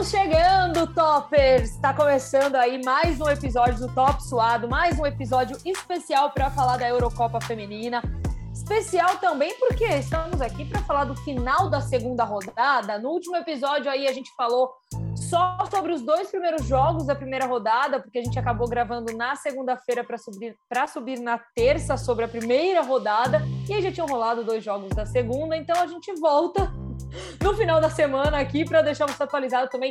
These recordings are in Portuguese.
Estamos chegando, toppers! Está começando aí mais um episódio do Top Suado, mais um episódio especial para falar da Eurocopa Feminina. Especial também porque estamos aqui para falar do final da segunda rodada. No último episódio aí a gente falou só sobre os dois primeiros jogos da primeira rodada, porque a gente acabou gravando na segunda-feira para subir, subir na terça sobre a primeira rodada, e aí já tinham rolado dois jogos da segunda, então a gente volta no final da semana aqui para deixar você atualizado também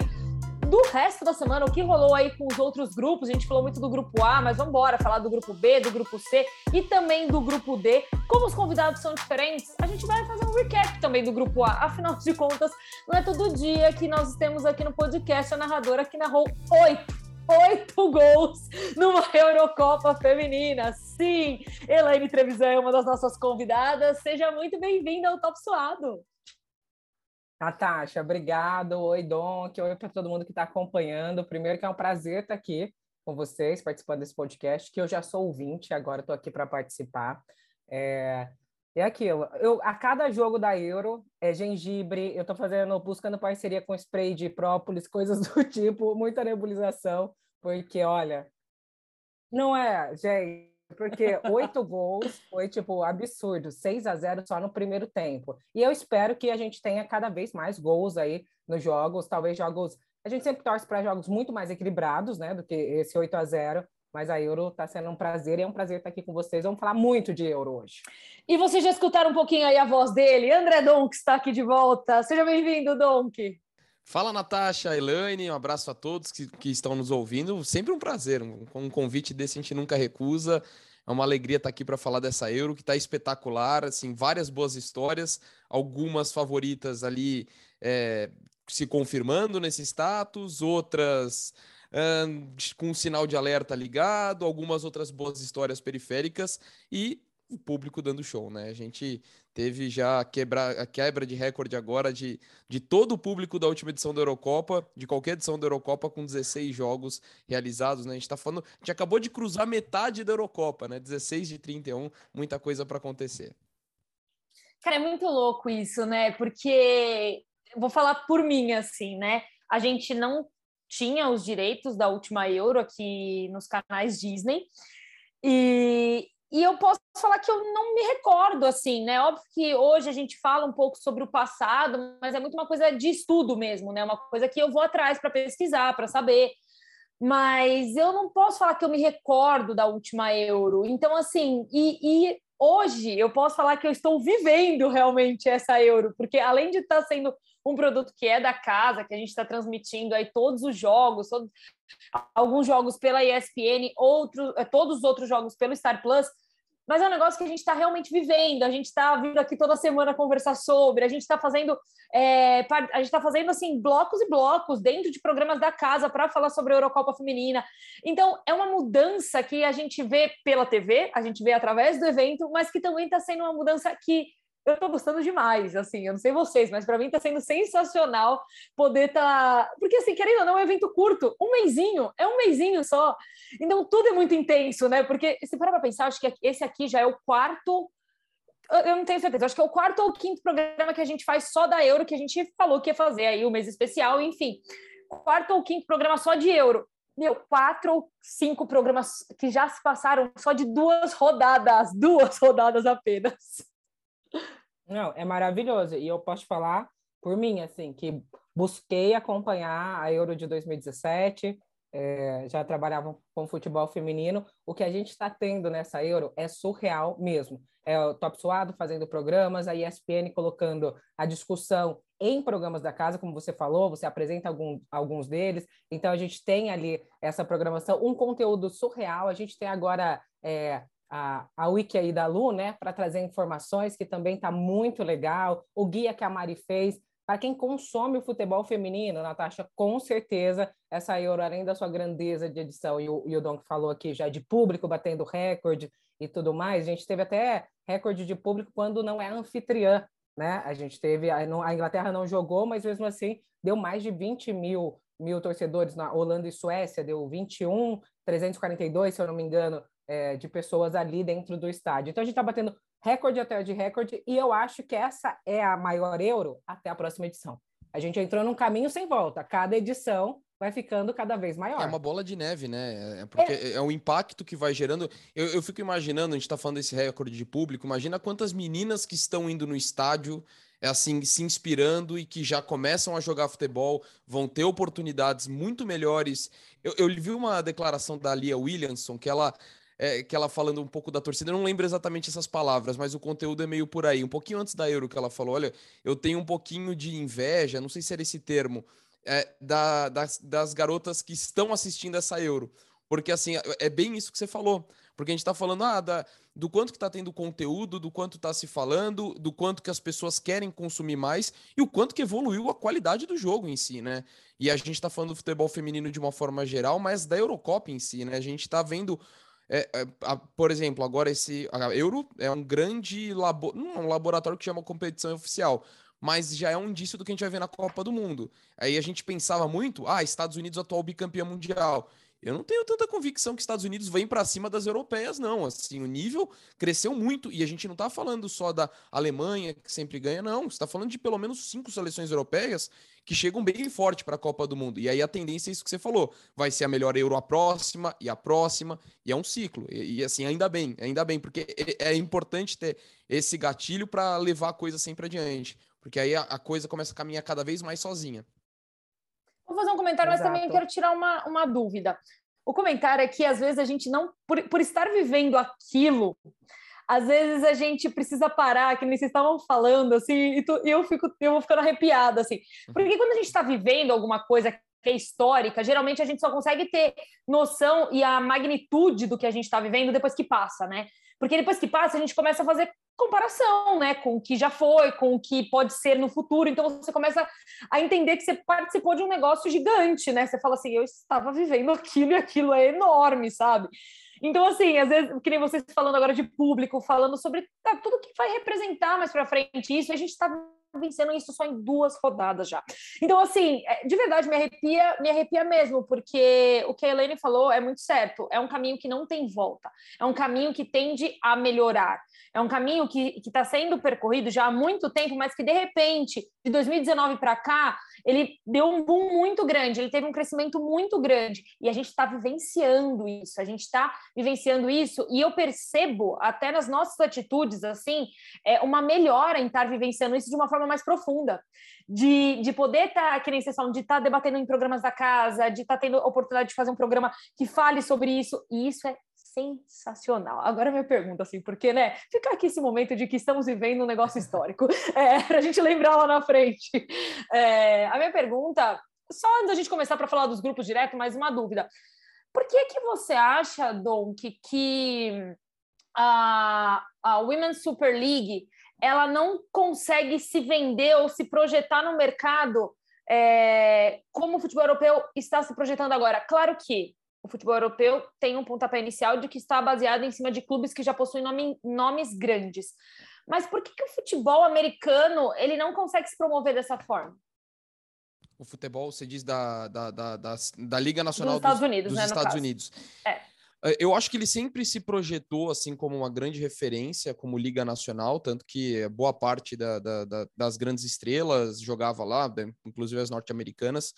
do resto da semana, o que rolou aí com os outros grupos. A gente falou muito do grupo A, mas vamos embora falar do grupo B, do grupo C e também do grupo D. Como os convidados são diferentes, a gente vai fazer um recap também do grupo A. Afinal de contas, não é todo dia que nós temos aqui no podcast a narradora que narrou oito oito gols numa Eurocopa feminina. Sim, Elaine Trevisan é uma das nossas convidadas. Seja muito bem-vinda ao Top Suado. Natasha, obrigado. Oi, Donk. Oi para todo mundo que está acompanhando. Primeiro que é um prazer estar aqui com vocês, participando desse podcast, que eu já sou ouvinte, agora estou aqui para participar. É, é aquilo. Eu, a cada jogo da Euro, é gengibre, eu estou fazendo, buscando parceria com spray de própolis, coisas do tipo, muita nebulização, porque, olha, não é, gente, porque oito gols foi, tipo, absurdo. 6 a 0 só no primeiro tempo. E eu espero que a gente tenha cada vez mais gols aí nos jogos, talvez jogos... A gente sempre torce para jogos muito mais equilibrados, né, do que esse 8 a 0 mas a Euro está sendo um prazer e é um prazer estar aqui com vocês. Vamos falar muito de Euro hoje. E vocês já escutaram um pouquinho aí a voz dele? André Donk está aqui de volta. Seja bem-vindo, Donk. Fala, Natasha, Elaine, um abraço a todos que, que estão nos ouvindo. Sempre um prazer, um, um convite desse a gente nunca recusa. É uma alegria estar aqui para falar dessa Euro, que está espetacular, assim, várias boas histórias, algumas favoritas ali é, se confirmando nesse status, outras com um sinal de alerta ligado, algumas outras boas histórias periféricas e o público dando show, né? A gente teve já a, quebra, a quebra de recorde agora de, de todo o público da última edição da Eurocopa, de qualquer edição da Eurocopa, com 16 jogos realizados, né? A gente tá falando, a gente acabou de cruzar metade da Eurocopa, né? 16 de 31, muita coisa para acontecer. Cara, é muito louco isso, né? Porque vou falar por mim assim, né? A gente não tinha os direitos da última Euro aqui nos canais Disney. E, e eu posso falar que eu não me recordo, assim, né? Óbvio que hoje a gente fala um pouco sobre o passado, mas é muito uma coisa de estudo mesmo, né? Uma coisa que eu vou atrás para pesquisar, para saber. Mas eu não posso falar que eu me recordo da última Euro. Então, assim, e, e hoje eu posso falar que eu estou vivendo realmente essa Euro, porque além de estar sendo um produto que é da casa, que a gente está transmitindo aí todos os jogos, todos, alguns jogos pela ESPN, outros, eh, todos os outros jogos pelo Star Plus, mas é um negócio que a gente está realmente vivendo, a gente está vindo aqui toda semana conversar sobre, a gente está fazendo, é, a gente está fazendo assim blocos e blocos dentro de programas da casa para falar sobre a Eurocopa Feminina. Então é uma mudança que a gente vê pela TV, a gente vê através do evento, mas que também está sendo uma mudança que eu tô gostando demais, assim, eu não sei vocês, mas para mim tá sendo sensacional poder tá, porque assim, querendo ou não, é um evento curto, um mêsinho, é um mêsinho só. Então tudo é muito intenso, né? Porque se parar para pensar, acho que esse aqui já é o quarto eu não tenho certeza, acho que é o quarto ou quinto programa que a gente faz só da Euro, que a gente falou que ia fazer aí o mês especial, enfim. Quarto ou quinto programa só de Euro. Meu, quatro ou cinco programas que já se passaram só de duas rodadas, duas rodadas apenas. Não, é maravilhoso. E eu posso falar por mim, assim, que busquei acompanhar a Euro de 2017, é, já trabalhava com futebol feminino. O que a gente está tendo nessa Euro é surreal mesmo. É o Top Suado fazendo programas, a ESPN colocando a discussão em programas da casa, como você falou, você apresenta algum, alguns deles. Então, a gente tem ali essa programação, um conteúdo surreal. A gente tem agora é, a, a wiki aí da Lu, né, para trazer informações, que também está muito legal. O guia que a Mari fez. Para quem consome o futebol feminino, Natasha, com certeza essa Euro, além da sua grandeza de edição, e o, e o Don que falou aqui já de público batendo recorde e tudo mais, a gente teve até recorde de público quando não é anfitriã, né? A gente teve, a Inglaterra não jogou, mas mesmo assim deu mais de 20 mil, mil torcedores na Holanda e Suécia, deu 21, 342, se eu não me engano, é, de pessoas ali dentro do estádio. Então a gente está batendo recorde atrás de recorde e eu acho que essa é a maior euro até a próxima edição. a gente entrou num caminho sem volta. Cada edição vai ficando cada vez maior. É uma bola de neve, né? É porque é, é o impacto que vai gerando. Eu, eu fico imaginando, a gente está falando desse recorde de público, imagina quantas meninas que estão indo no estádio, é assim, se inspirando e que já começam a jogar futebol, vão ter oportunidades muito melhores. Eu, eu vi uma declaração da Lia Williamson que ela. É, que ela falando um pouco da torcida, eu não lembro exatamente essas palavras, mas o conteúdo é meio por aí. Um pouquinho antes da Euro que ela falou: olha, eu tenho um pouquinho de inveja, não sei se era esse termo, é, da, das, das garotas que estão assistindo essa Euro. Porque, assim, é, é bem isso que você falou. Porque a gente está falando ah, da, do quanto que está tendo conteúdo, do quanto está se falando, do quanto que as pessoas querem consumir mais e o quanto que evoluiu a qualidade do jogo em si, né? E a gente está falando do futebol feminino de uma forma geral, mas da Eurocopa em si, né? A gente está vendo. É, é, a, por exemplo, agora esse. A Euro é um grande labo, não é um laboratório que chama competição oficial, mas já é um indício do que a gente vai ver na Copa do Mundo. Aí a gente pensava muito, ah, Estados Unidos atual bicampeão mundial. Eu não tenho tanta convicção que Estados Unidos vem para cima das europeias, não. Assim, o nível cresceu muito e a gente não está falando só da Alemanha que sempre ganha, não. Está falando de pelo menos cinco seleções europeias que chegam bem forte para a Copa do Mundo. E aí a tendência é isso que você falou, vai ser a melhor Euro a próxima e a próxima e é um ciclo. E, e assim ainda bem, ainda bem, porque é, é importante ter esse gatilho para levar a coisa sempre adiante. Porque aí a, a, coisa começa a caminhar cada vez mais sozinha. Vou fazer um comentário, Exato. mas também quero tirar uma, uma dúvida. O comentário é que às vezes a gente não, por, por estar vivendo aquilo, às vezes a gente precisa parar, que nem vocês estavam falando, assim, e, tu, e eu, fico, eu vou ficando arrepiada, assim. Porque quando a gente está vivendo alguma coisa que é histórica, geralmente a gente só consegue ter noção e a magnitude do que a gente está vivendo depois que passa, né? Porque depois que passa, a gente começa a fazer comparação, né, com o que já foi, com o que pode ser no futuro. Então você começa a entender que você participou de um negócio gigante, né? Você fala assim, eu estava vivendo aquilo e aquilo é enorme, sabe? Então, assim, às vezes, que nem vocês falando agora de público, falando sobre tá, tudo que vai representar mais para frente isso, a gente está vencendo isso só em duas rodadas já. Então, assim, é, de verdade, me arrepia, me arrepia mesmo, porque o que a Helene falou é muito certo. É um caminho que não tem volta. É um caminho que tende a melhorar. É um caminho que está sendo percorrido já há muito tempo, mas que, de repente, de 2019 para cá, ele deu um boom muito grande, ele teve um crescimento muito grande. E a gente está vivenciando isso, a gente está vivenciando isso, e eu percebo, até nas nossas atitudes, assim, é uma melhora em estar vivenciando isso de uma forma mais profunda. De, de poder estar, tá, que nem vocês falam, de estar tá debatendo em programas da casa, de estar tá tendo oportunidade de fazer um programa que fale sobre isso, e isso é sensacional. Agora minha pergunta, assim, porque, né, ficar aqui esse momento de que estamos vivendo um negócio histórico, é, para a gente lembrar lá na frente. É, a minha pergunta, só antes da gente começar para falar dos grupos direto, mais uma dúvida. Por que que você acha, que, que a, a Women's Super League ela não consegue se vender ou se projetar no mercado é, como o futebol europeu está se projetando agora? Claro que o futebol europeu tem um pontapé inicial de que está baseado em cima de clubes que já possuem nome, nomes grandes. Mas por que, que o futebol americano ele não consegue se promover dessa forma? O futebol, você diz da, da, da, da, da Liga Nacional dos Estados Unidos, dos né, Estados Unidos. É. Eu acho que ele sempre se projetou assim como uma grande referência, como Liga Nacional, tanto que boa parte da, da, da, das grandes estrelas jogava lá, inclusive as norte-americanas.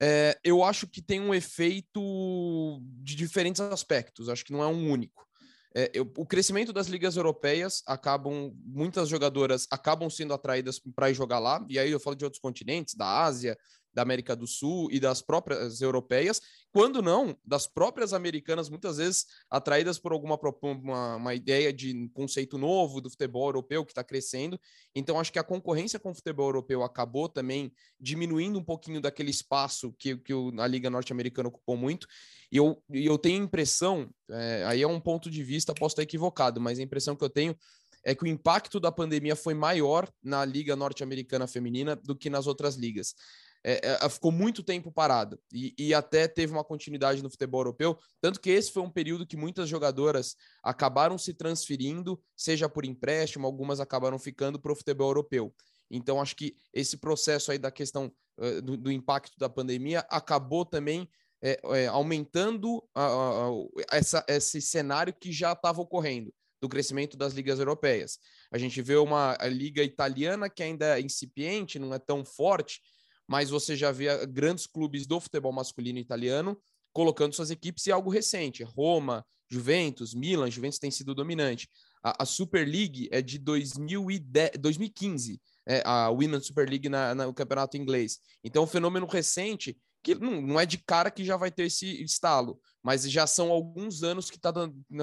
É, eu acho que tem um efeito de diferentes aspectos, acho que não é um único. É, eu, o crescimento das ligas europeias acabam, muitas jogadoras acabam sendo atraídas para ir jogar lá, e aí eu falo de outros continentes, da Ásia, da América do Sul e das próprias europeias, quando não, das próprias americanas, muitas vezes atraídas por alguma uma, uma ideia de conceito novo do futebol europeu que está crescendo. Então, acho que a concorrência com o futebol europeu acabou também diminuindo um pouquinho daquele espaço que, que a Liga Norte-Americana ocupou muito. E eu, eu tenho a impressão, é, aí é um ponto de vista, posso estar equivocado, mas a impressão que eu tenho é que o impacto da pandemia foi maior na Liga Norte-Americana Feminina do que nas outras ligas é, é, ficou muito tempo parado e, e, até teve uma continuidade no futebol europeu. Tanto que esse foi um período que muitas jogadoras acabaram se transferindo, seja por empréstimo, algumas acabaram ficando para o futebol europeu. Então, acho que esse processo aí da questão uh, do, do, impacto da pandemia acabou também é, é, aumentando a, a, essa, esse cenário que já estava ocorrendo do crescimento das ligas europeias. A gente vê uma liga italiana que ainda é incipiente, não é tão forte, mas você já via grandes clubes do futebol masculino italiano colocando suas equipes e algo recente. Roma, Juventus, Milan, Juventus tem sido dominante. A, a Super League é de 2010, 2015, é, a Women's Super League na, no campeonato inglês. Então, um fenômeno recente que não, não, é de cara que já vai ter esse estalo, mas já são alguns anos que está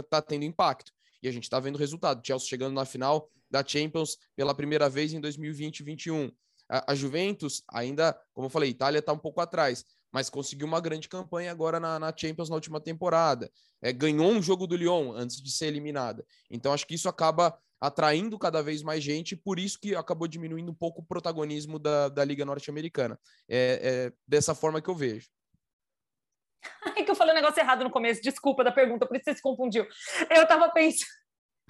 tá tendo impacto. E a gente está vendo o resultado. Chelsea chegando na final da Champions pela primeira vez em 2020 e 2021. A, a Juventus, ainda, como eu falei, Itália está um pouco atrás, mas conseguiu uma grande campanha agora na, na Champions na última temporada. É, ganhou um jogo do Lyon antes de ser eliminada. Então, acho que isso acaba atraindo cada vez mais gente, por isso que acabou diminuindo um pouco o protagonismo da, da Liga Norte-Americana. É, é dessa forma que eu vejo. É que eu falei um negócio errado no começo, desculpa da pergunta, por isso você se confundiu. Eu tava pensando.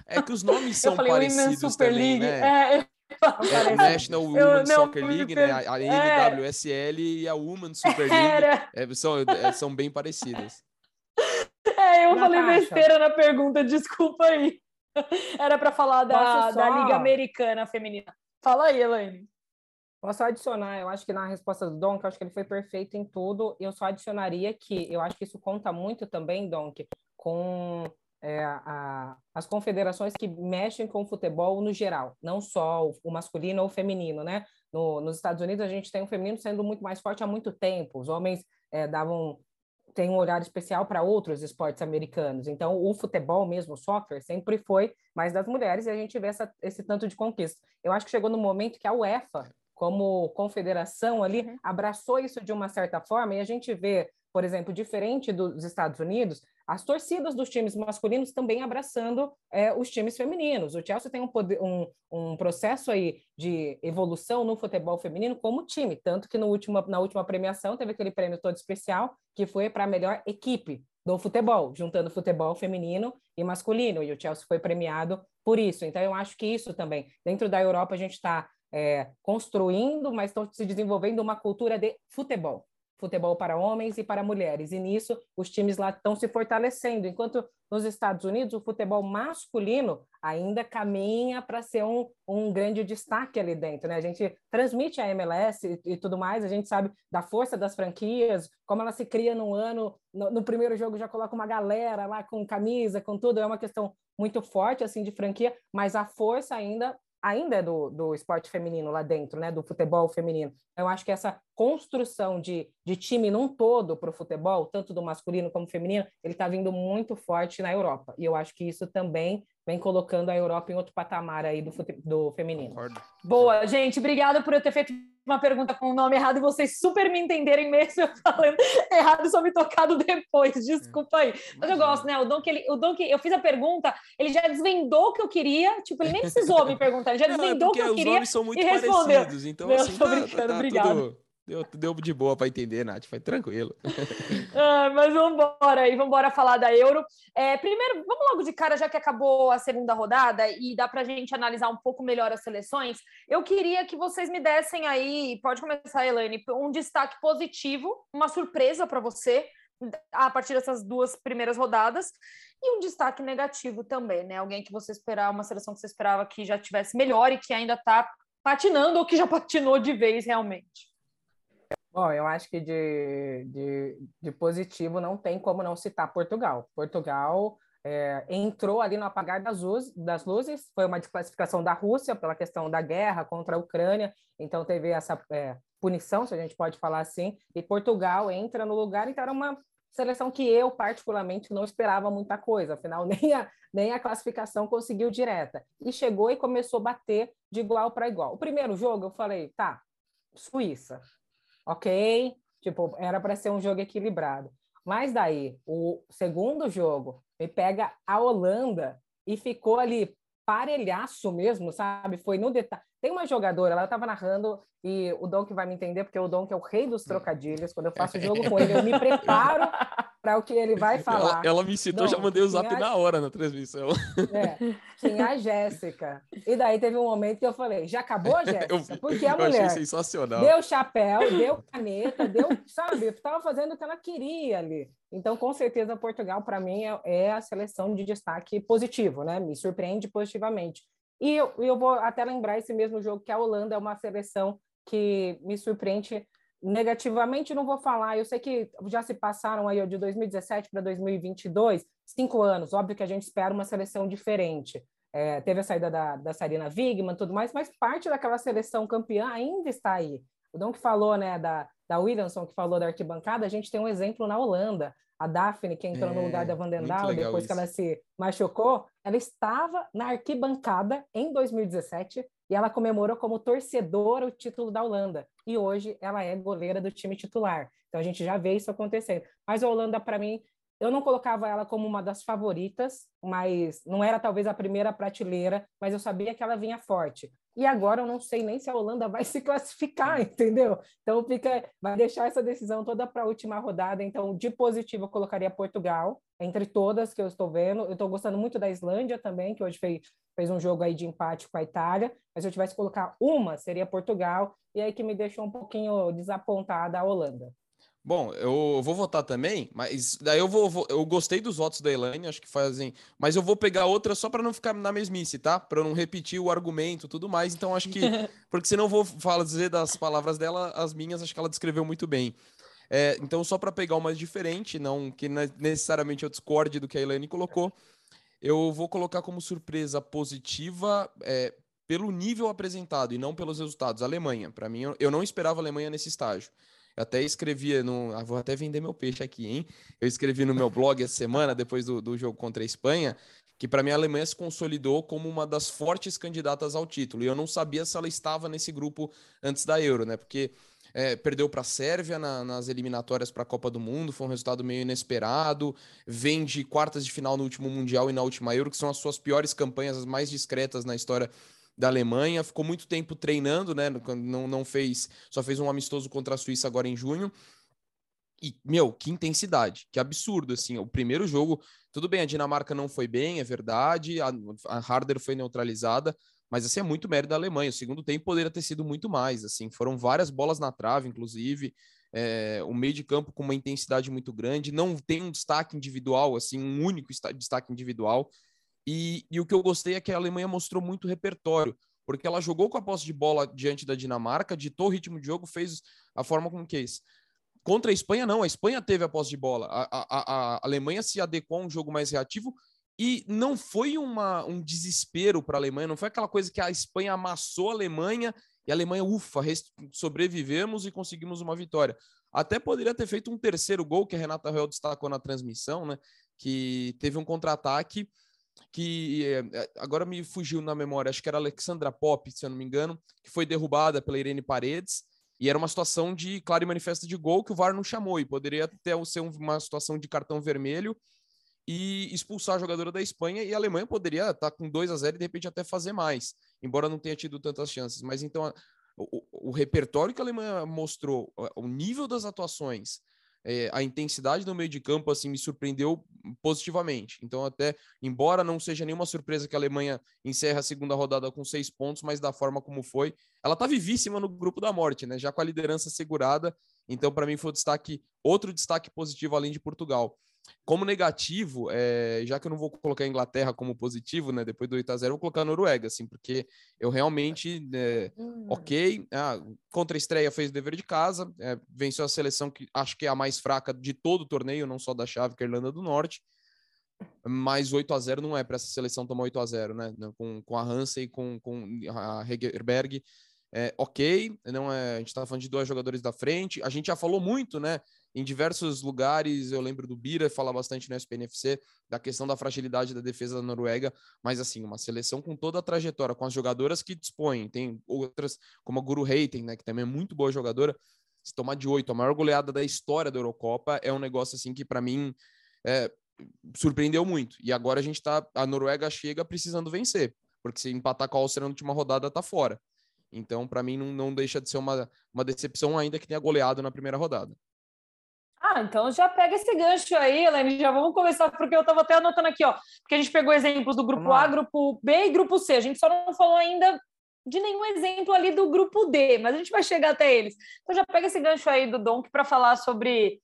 É que os nomes são parecidos Super também, League. né? É, é, o National Women's Soccer League, né? A NWSL é. e a Women's Super League é, são, é, são bem parecidas. É, eu falei besteira na pergunta, desculpa aí. Era para falar da, da Liga Americana Feminina. Fala aí, Elaine. Posso adicionar, eu acho que na resposta do Donk, eu acho que ele foi perfeito em tudo. Eu só adicionaria que eu acho que isso conta muito também, Donk, com é, a, as confederações que mexem com o futebol no geral, não só o, masculino ou o feminino, né? No, nos Estados Unidos a gente tem o feminino sendo muito mais forte há muito tempo. Os homens é, davam tem um horário especial para outros esportes americanos. Então, o futebol mesmo, o soccer, sempre foi mais das mulheres e a gente vê essa, esse tanto de conquista. Eu acho que chegou no momento que a UEFA, como confederação ali, uhum. abraçou isso de uma certa forma e a gente vê, por exemplo, diferente dos Estados Unidos, as torcidas dos times masculinos também abraçando é, os times femininos. O Chelsea tem um, poder, um, um, processo aí de evolução no futebol feminino como time, tanto que no na última premiação teve aquele prêmio todo especial que foi para a melhor equipe do futebol, juntando futebol feminino e masculino, e o Chelsea foi premiado por isso. Então, eu acho que isso também, dentro da Europa, a gente está é, construindo, mas estão se desenvolvendo uma cultura de futebol futebol para homens e para mulheres. E nisso, os times lá estão se fortalecendo, enquanto nos Estados Unidos o futebol masculino ainda caminha para ser um, um grande destaque ali dentro. Né? A gente transmite a MLS e, e, tudo mais, a gente sabe da força das franquias, como ela se cria num ano, no, no primeiro jogo já coloca uma galera lá com camisa, com tudo, é uma questão muito forte assim de franquia, mas a força ainda ainda é do, do esporte feminino lá dentro, né, do futebol feminino. Eu acho que essa construção de, de time num todo para o futebol, tanto do masculino como feminino, ele está vindo muito forte na Europa. E eu acho que isso também vem colocando a Europa em outro patamar aí do, do feminino. Concordo. Boa, gente, obrigada por eu ter feito uma pergunta com o nome errado e vocês super me entenderem mesmo eu falando errado e só me tocado depois. Desculpa aí. Mas eu gosto, né? O Dom que ele, o Dom que eu fiz a pergunta, ele já desvendou o que eu queria. Tipo, ele nem precisou me perguntar, ele já é desvendou o que eu queria. Os nomes são muito e respondeu. parecidos, então Meu, assim, tô tá, brincando, tá, obrigado. Tudo Deu, deu de boa para entender, Nath, foi tranquilo. ah, mas vamos embora aí, vamos embora falar da Euro. É, primeiro, vamos logo de cara, já que acabou a segunda rodada e dá para a gente analisar um pouco melhor as seleções. Eu queria que vocês me dessem aí, pode começar, Elaine, um destaque positivo, uma surpresa para você a partir dessas duas primeiras rodadas e um destaque negativo também, né? Alguém que você esperava, uma seleção que você esperava que já tivesse melhor e que ainda está patinando ou que já patinou de vez realmente. Bom, eu acho que de, de, de positivo não tem como não citar Portugal. Portugal é, entrou ali no apagar das, luz, das luzes, foi uma desclassificação da Rússia pela questão da guerra contra a Ucrânia, então teve essa é, punição, se a gente pode falar assim, e Portugal entra no lugar, então era uma seleção que eu, particularmente, não esperava muita coisa, afinal, nem a, nem a classificação conseguiu direta. E chegou e começou a bater de igual para igual. O primeiro jogo, eu falei, tá, Suíça, ok, tipo, era para ser um jogo equilibrado. Mas daí, o segundo jogo me pega a Holanda e ficou ali parelhaço mesmo, sabe? Foi no detalhe. Tem uma jogadora, ela estava narrando, e o Dom que vai me entender, porque o Dom que é o rei dos trocadilhos. Quando eu faço jogo com ele, eu me preparo para o que ele vai falar. Ela, ela me citou, já mandei o zap a... na hora na transmissão. É, tinha a Jéssica. E daí teve um momento que eu falei, já acabou, Jéssica? Porque a mulher sensacional. deu chapéu, deu caneta, deu, sabe, estava fazendo o que ela queria ali. Então, com certeza, Portugal, para mim, é, é a seleção de destaque positivo, né? Me surpreende positivamente. E eu, eu vou até lembrar esse mesmo jogo que a Holanda é uma seleção que me surpreende negativamente não vou falar. Eu sei que já se passaram aí de 2017 para 2022, cinco anos. Óbvio que a gente espera uma seleção diferente. É, teve a saída da, da Sarina Wigman tudo mais, mas parte daquela seleção campeã ainda está aí. O Dom que falou, né, da, da Williamson, que falou da arquibancada, a gente tem um exemplo na Holanda. A Daphne, que entrou é, no lugar da Vandendal depois isso. que ela se machucou, ela estava na arquibancada em 2017 e ela comemorou como torcedora o título da Holanda. E hoje ela é goleira do time titular. Então a gente já vê isso acontecendo. Mas a Holanda, para mim, eu não colocava ela como uma das favoritas, mas não era talvez a primeira prateleira, mas eu sabia que ela vinha forte. E agora eu não sei nem se a Holanda vai se classificar, entendeu? Então fica, vai deixar essa decisão toda para a última rodada. Então, de positivo, eu colocaria Portugal, entre todas que eu estou vendo. Eu estou gostando muito da Islândia também, que hoje fez, fez um jogo aí de empate com a Itália. Mas se eu tivesse que colocar uma, seria Portugal. E aí que me deixou um pouquinho desapontada a Holanda. Bom, eu vou votar também, mas daí eu vou, eu gostei dos votos da Elaine, acho que fazem, mas eu vou pegar outra só para não ficar na mesmice, tá? Para não repetir o argumento, tudo mais. Então acho que porque senão eu vou fazer das palavras dela as minhas, acho que ela descreveu muito bem. É, então só para pegar uma diferente, não que necessariamente eu discorde do que a Elaine colocou, eu vou colocar como surpresa positiva é, pelo nível apresentado e não pelos resultados. A Alemanha, para mim, eu não esperava a Alemanha nesse estágio. Eu até escrevia no. Ah, vou até vender meu peixe aqui, hein? Eu escrevi no meu blog essa semana, depois do, do jogo contra a Espanha, que para mim a Alemanha se consolidou como uma das fortes candidatas ao título. E eu não sabia se ela estava nesse grupo antes da Euro, né? Porque é, perdeu para a Sérvia na, nas eliminatórias para a Copa do Mundo, foi um resultado meio inesperado. Vem de quartas de final no último Mundial e na última Euro, que são as suas piores campanhas, as mais discretas na história da Alemanha, ficou muito tempo treinando, né? Não, não fez, só fez um amistoso contra a Suíça agora em junho. E, meu, que intensidade, que absurdo, assim. O primeiro jogo, tudo bem, a Dinamarca não foi bem, é verdade, a, a Harder foi neutralizada, mas, assim, é muito mérito da Alemanha. O segundo tempo poderia ter sido muito mais, assim. Foram várias bolas na trave, inclusive. É, o meio de campo com uma intensidade muito grande, não tem um destaque individual, assim, um único destaque individual. E, e o que eu gostei é que a Alemanha mostrou muito repertório, porque ela jogou com a posse de bola diante da Dinamarca, ditou o ritmo de jogo, fez a forma como quis. Contra a Espanha, não. A Espanha teve a posse de bola. A, a, a Alemanha se adequou a um jogo mais reativo e não foi uma, um desespero para a Alemanha, não foi aquela coisa que a Espanha amassou a Alemanha e a Alemanha, ufa, sobrevivemos e conseguimos uma vitória. Até poderia ter feito um terceiro gol, que a Renata Real destacou na transmissão, né? Que teve um contra-ataque que é, agora me fugiu na memória, acho que era Alexandra Pop, se eu não me engano, que foi derrubada pela Irene Paredes, e era uma situação de claro e manifesta de gol que o VAR não chamou, e poderia ter ser uma situação de cartão vermelho e expulsar a jogadora da Espanha, e a Alemanha poderia estar com 2 a 0 e de repente até fazer mais, embora não tenha tido tantas chances. Mas então o, o repertório que a Alemanha mostrou, o nível das atuações, é, a intensidade do meio de campo assim me surpreendeu positivamente. Então, até embora não seja nenhuma surpresa que a Alemanha encerre a segunda rodada com seis pontos, mas da forma como foi, ela está vivíssima no grupo da morte, né? Já com a liderança segurada. Então, para mim, foi destaque, outro destaque positivo além de Portugal. Como negativo, é, já que eu não vou colocar a Inglaterra como positivo, né? Depois do 8x0, eu vou colocar a Noruega, assim, porque eu realmente, é, ok, ah, contra a estreia fez o dever de casa, é, venceu a seleção que acho que é a mais fraca de todo o torneio, não só da chave, que é a Irlanda do Norte, mas 8 a 0 não é para essa seleção tomar 8 a 0 né? Com, com a Hansen e com, com a Hegerberg. É, ok, não é, a gente está falando de dois jogadores da frente. A gente já falou muito, né? Em diversos lugares. Eu lembro do Bira falar bastante no SPNFC da questão da fragilidade da defesa da Noruega, mas assim, uma seleção com toda a trajetória, com as jogadoras que dispõem. Tem outras, como a Guru Reiten, né, que também é muito boa jogadora. Se tomar de oito, a maior goleada da história da Eurocopa é um negócio assim que para mim é, surpreendeu muito. E agora a gente tá, a Noruega chega precisando vencer, porque se empatar com a Áustria na última rodada tá fora. Então, para mim, não, não deixa de ser uma, uma decepção, ainda que tenha goleado na primeira rodada. Ah, então já pega esse gancho aí, Helene, já vamos começar, porque eu estava até anotando aqui, ó, porque a gente pegou exemplos do grupo A, grupo B e grupo C, a gente só não falou ainda de nenhum exemplo ali do grupo D, mas a gente vai chegar até eles. Então já pega esse gancho aí do Donk para falar sobre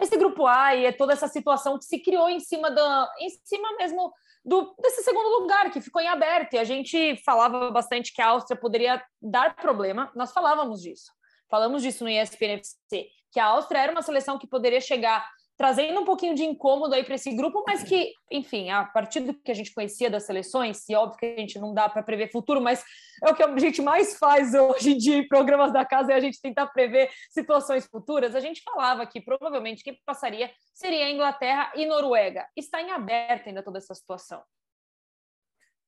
esse grupo A e toda essa situação que se criou em cima da, em cima mesmo do, desse segundo lugar que ficou em aberto. E a gente falava bastante que a Áustria poderia dar problema, nós falávamos disso falamos disso no ESPN FC, que a Áustria era uma seleção que poderia chegar trazendo um pouquinho de incômodo aí para esse grupo, mas que, enfim, a partir do que a gente conhecia das seleções, e óbvio que a gente não dá para prever futuro, mas é o que a gente mais faz hoje em dia em programas da casa, é a gente tentar prever situações futuras. A gente falava que provavelmente quem passaria seria Inglaterra e Noruega. Está em aberto ainda toda essa situação.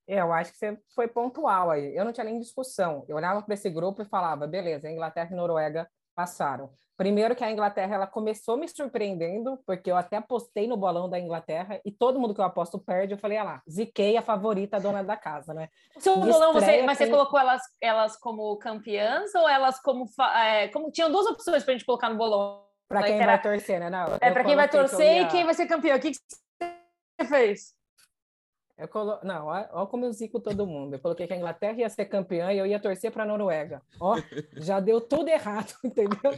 É, eu acho que você foi pontual aí. Eu não tinha nem discussão. Eu olhava para esse grupo e falava, beleza, Inglaterra e Noruega passaram. Primeiro que a Inglaterra ela começou me surpreendendo, porque eu até apostei no bolão da Inglaterra e todo mundo que eu aposto perde. Eu falei, ah lá, ziquei a favorita, a dona da casa, né? O seu bolão, você, mas você colocou elas, elas como campeãs ou elas como, é, como. Tinham duas opções para a gente colocar no bolão. Para quem era... vai torcer, né? Não, é, para quem vai torcer e quem vai ser campeão. O que, que você fez? Eu colo... Não, olha como eu zico todo mundo. Eu coloquei que a Inglaterra ia ser campeã e eu ia torcer para a Noruega. Ó, já deu tudo errado, entendeu?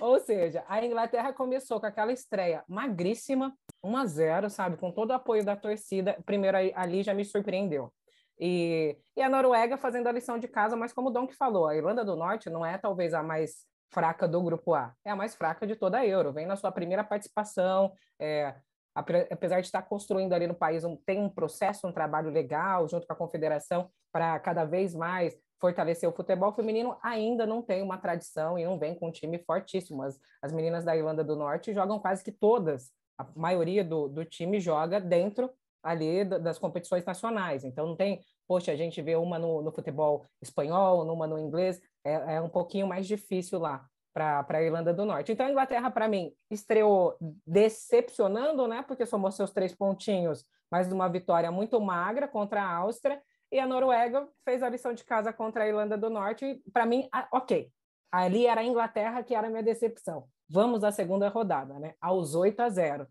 Ou seja, a Inglaterra começou com aquela estreia magríssima, 1 a 0 sabe? Com todo o apoio da torcida. Primeiro ali já me surpreendeu. E, e a Noruega fazendo a lição de casa, mas como o Donk falou, a Irlanda do Norte não é talvez a mais fraca do grupo A, é a mais fraca de toda a Euro. Vem na sua primeira participação, é, apesar de estar construindo ali no país, um, tem um processo, um trabalho legal junto com a confederação para cada vez mais fortalecer o futebol feminino, ainda não tem uma tradição e não vem com um time fortíssimo. As, as meninas da Irlanda do Norte jogam quase que todas, a maioria do, do time joga dentro ali das competições nacionais. Então não tem, poxa, a gente vê uma no, no futebol espanhol, uma no inglês, é, é um pouquinho mais difícil lá para a Irlanda do Norte. Então, a Inglaterra, para mim, estreou decepcionando, né? Porque somou seus três pontinhos, mas uma vitória muito magra contra a Áustria. E a Noruega fez a lição de casa contra a Irlanda do Norte. Para mim, ok. Ali era a Inglaterra que era a minha decepção. Vamos à segunda rodada, né? Aos 8 a 0.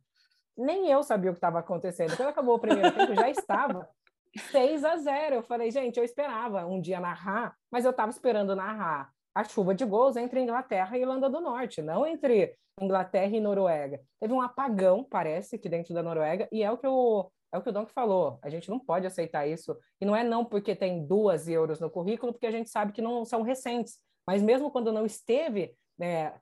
Nem eu sabia o que estava acontecendo. Quando acabou o primeiro tempo, já estava 6 a 0. Eu falei, gente, eu esperava um dia narrar, mas eu estava esperando narrar a chuva de gols entre Inglaterra e Irlanda do Norte, não entre Inglaterra e Noruega. Teve um apagão, parece, que dentro da Noruega, e é o que o, é o que o Donk falou. A gente não pode aceitar isso. E não é não porque tem duas euros no currículo, porque a gente sabe que não são recentes. Mas mesmo quando não esteve né,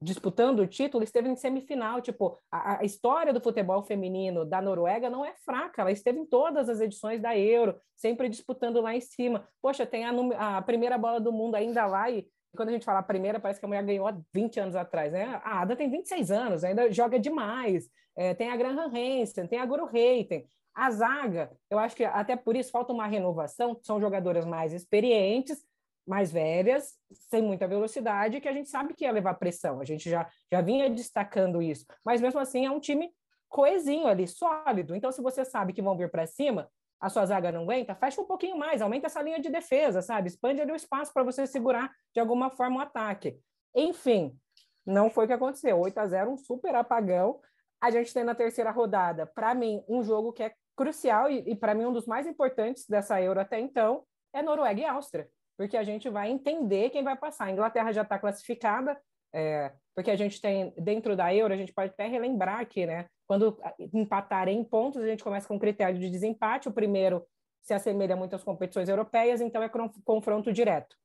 disputando o título, esteve em semifinal. Tipo, a, a, história do futebol feminino da Noruega não é fraca, ela esteve em todas as edições da Euro, sempre disputando lá em cima. Poxa, tem a, a primeira bola do mundo ainda lá e quando a gente fala a primeira, parece que a mulher ganhou há 20 anos atrás, né? A Ada tem 26 anos, ainda joga demais. É, tem a Graham Hansen, tem a Guru Reiten. A zaga, eu acho que até por isso falta uma renovação, são jogadoras mais experientes, mais velhas, sem muita velocidade, que a gente sabe que ia levar pressão. A gente já, já vinha destacando isso. Mas mesmo assim é um time coesinho ali, sólido. Então, se você sabe que vão vir para cima, a sua zaga não aguenta, fecha um pouquinho mais, aumenta essa linha de defesa, sabe? Expande ali o espaço para você segurar de alguma forma o ataque. Enfim, não foi o que aconteceu. 8 a 0 um super apagão. A gente tem na terceira rodada, para mim, um jogo que é crucial e, e para mim um dos mais importantes dessa Euro até então é Noruega e Áustria porque a gente vai entender quem vai passar. A Inglaterra já está classificada, é, porque a gente tem, dentro da Euro, a gente pode até relembrar que, né, quando empatarem em pontos, a gente começa com um critério de desempate. O primeiro se assemelha muito às competições europeias, então é confronto direto.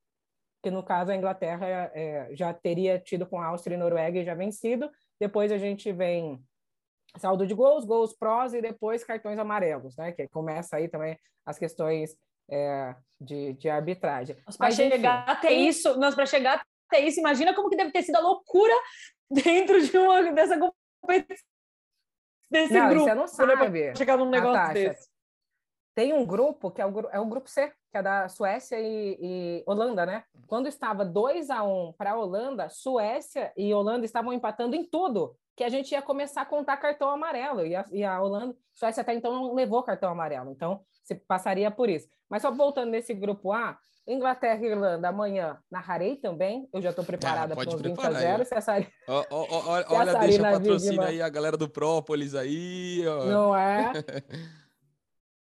Que no caso a Inglaterra é, já teria tido com a Áustria e Noruega e já vencido. Depois a gente vem saldo de gols, gols prós e depois cartões amarelos, né? Que começa aí também as questões é, de, de arbitragem. Para chegar até isso, nós para chegar até isso, imagina como que deve ter sido a loucura dentro de uma dessa competição. Desse não, grupo. Você não sabe. Chegar num negócio Natasha, desse. Tem um grupo que é o, é o grupo C, que é da Suécia e, e Holanda, né? Quando estava 2 a 1 um para a Holanda, Suécia e Holanda estavam empatando em tudo, que a gente ia começar a contar cartão amarelo. E a, e a Holanda, Suécia até então não levou cartão amarelo. Então, se passaria por isso. Mas só voltando nesse grupo A, Inglaterra e Irlanda, amanhã narrarei também. Eu já estou preparada ah, para os 20 a 0. Se a Sari... oh, oh, oh, olha, a deixa patrocina aí a galera do Própolis aí. Não é?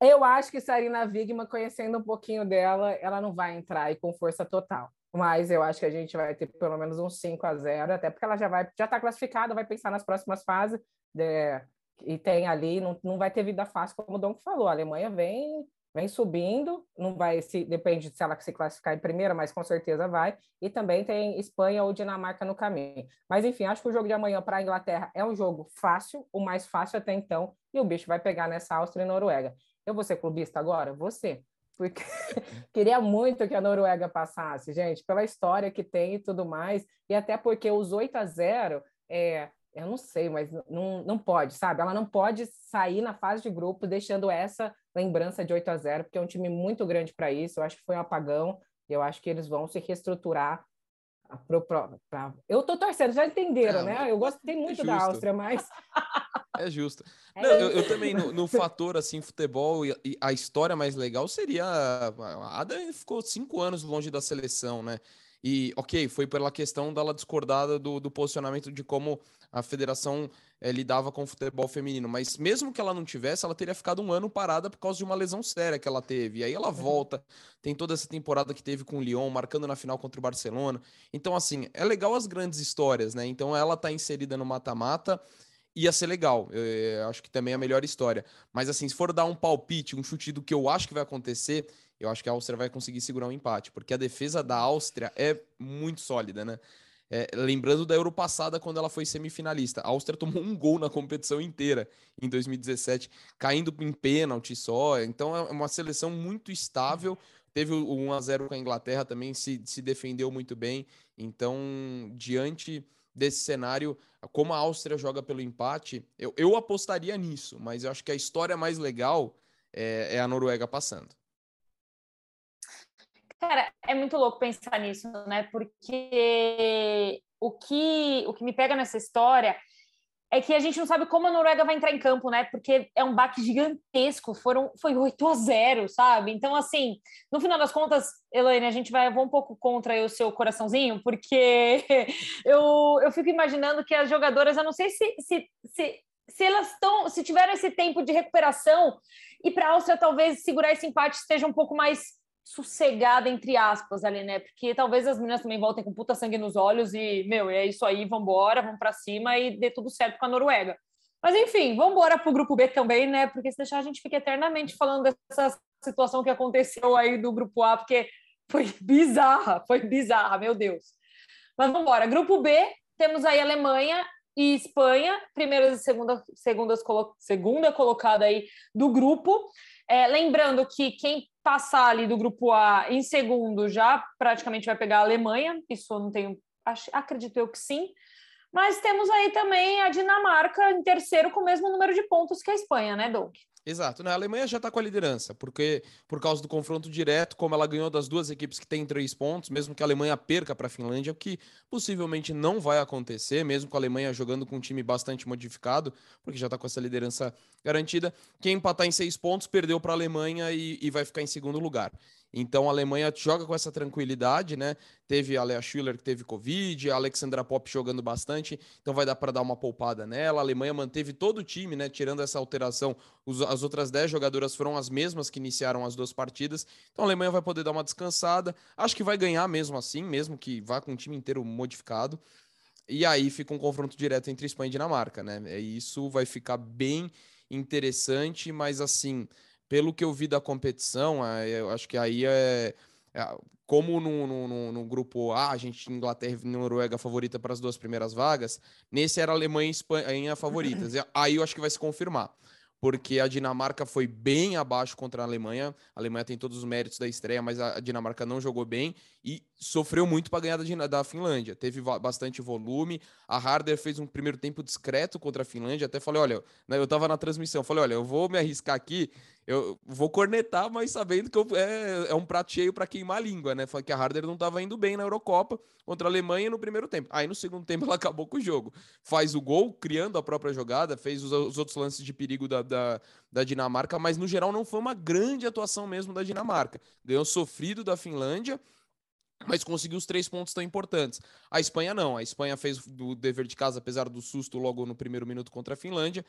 Eu acho que Sarina Wigman, conhecendo um pouquinho dela, ela não vai entrar aí com força total. Mas eu acho que a gente vai ter pelo menos uns 5 a 0 até porque ela já vai já está classificada, vai pensar nas próximas fases. De, e tem ali, não, não vai ter vida fácil, como o Dom falou. A Alemanha vem vem subindo, não vai se depende se ela se classificar em primeira, mas com certeza vai. E também tem Espanha ou Dinamarca no caminho. Mas enfim, acho que o jogo de amanhã para a Inglaterra é um jogo fácil, o mais fácil até então, e o bicho vai pegar nessa Áustria e Noruega. Eu vou ser clubista agora? Você. Porque queria muito que a Noruega passasse, gente, pela história que tem e tudo mais, e até porque os 8 a 0 é, eu não sei, mas não, não pode, sabe? Ela não pode sair na fase de grupo deixando essa lembrança de 8 a 0 porque é um time muito grande para isso. Eu acho que foi um apagão e eu acho que eles vão se reestruturar. Pro, pro, pra... Eu tô torcendo, já entenderam, é, né? Eu gostei muito é da Áustria, mas. É justo. É não, eu, eu, também, no, no, fator assim, futebol e, e, a história mais legal seria. A Ada ficou cinco anos longe da seleção, né? E, ok, foi pela questão dela discordada do, do posicionamento de como a federação é, lidava com o futebol feminino. Mas mesmo que ela não tivesse, ela teria ficado um ano parada por causa de uma lesão séria que ela teve. E aí ela uhum. volta, tem toda essa temporada que teve com o Lyon, marcando na final contra o Barcelona. Então, assim, é legal as grandes histórias, né? Então ela tá inserida no mata-mata ia ser legal. Eu, eu acho que também é a melhor história. Mas assim, se for dar um palpite, um chute do que eu acho que vai acontecer, eu acho que a Áustria vai conseguir segurar um empate, porque a defesa da Áustria é muito sólida, né? É, lembrando da Euro passada, quando ela foi semifinalista. A Áustria tomou um gol na competição inteira em 2017, caindo em pênalti só. Então é uma seleção muito estável. Teve o 1x0 com a Inglaterra também, se, se defendeu muito bem. Então, diante desse cenário, como a Áustria joga pelo empate, eu, eu apostaria nisso, mas eu acho que a história mais legal é, é a Noruega passando. Cara, é muito louco pensar nisso, né? Porque o que, o que me pega nessa história é que a gente não sabe como a Noruega vai entrar em campo, né? Porque é um baque gigantesco, foram foi 8 a 0, sabe? Então assim, no final das contas, Elaine, a gente vai vou um pouco contra o seu coraçãozinho, porque eu, eu fico imaginando que as jogadoras, eu não sei se se, se, se elas estão, se tiveram esse tempo de recuperação e para a Áustria talvez segurar esse empate esteja um pouco mais sossegada, entre aspas, ali, né? Porque talvez as meninas também voltem com puta sangue nos olhos e, meu, é isso aí, vambora, vamos para cima e dê tudo certo com a Noruega. Mas enfim, vamos embora para o grupo B também, né? Porque se deixar a gente fica eternamente falando dessa situação que aconteceu aí do grupo A, porque foi bizarra, foi bizarra, meu Deus. Mas vamos embora. Grupo B, temos aí Alemanha e Espanha, primeiras e segunda, segundas, segunda colocada aí do grupo. É, lembrando que quem passar ali do grupo A em segundo já praticamente vai pegar a Alemanha, isso não tenho, acredito eu que sim. Mas temos aí também a Dinamarca em terceiro com o mesmo número de pontos que a Espanha, né, Doug? Exato, né? A Alemanha já está com a liderança, porque por causa do confronto direto, como ela ganhou das duas equipes que têm três pontos, mesmo que a Alemanha perca para a Finlândia, o que possivelmente não vai acontecer, mesmo com a Alemanha jogando com um time bastante modificado, porque já está com essa liderança garantida. Quem empatar em seis pontos perdeu para a Alemanha e, e vai ficar em segundo lugar. Então a Alemanha joga com essa tranquilidade, né? Teve a Lea Schüller que teve Covid, a Alexandra Pop jogando bastante, então vai dar para dar uma poupada nela. A Alemanha manteve todo o time, né? Tirando essa alteração, os, as outras 10 jogadoras foram as mesmas que iniciaram as duas partidas. Então a Alemanha vai poder dar uma descansada. Acho que vai ganhar mesmo assim, mesmo que vá com o time inteiro modificado. E aí fica um confronto direto entre Espanha e Dinamarca, né? E isso vai ficar bem interessante, mas assim pelo que eu vi da competição, eu acho que aí é. é como no, no, no, grupo A, a gente Inglaterra e Noruega favorita para as duas primeiras vagas, nesse era Alemanha e Espanha favoritas. aí eu acho que vai se confirmar porque a Dinamarca foi bem abaixo contra a Alemanha. A Alemanha tem todos os méritos da estreia, mas a Dinamarca não jogou bem e sofreu muito para ganhar da, da Finlândia. Teve bastante volume. A Harder fez um primeiro tempo discreto contra a Finlândia. Até falei: olha, né, eu estava na transmissão, falei: olha, eu vou me arriscar aqui, eu vou cornetar, mas sabendo que eu, é, é, um prato cheio para queimar a língua, né? Falei que a Harder não estava indo bem na Eurocopa contra a Alemanha no primeiro tempo. Aí no segundo tempo ela acabou com o jogo. Faz o gol, criando a própria jogada, fez os, os outros lances de perigo da, da, da, Dinamarca, mas no geral não foi uma grande atuação mesmo da Dinamarca. Ganhou sofrido da Finlândia mas conseguiu os três pontos tão importantes. A Espanha não. A Espanha fez o dever de casa, apesar do susto logo no primeiro minuto contra a Finlândia.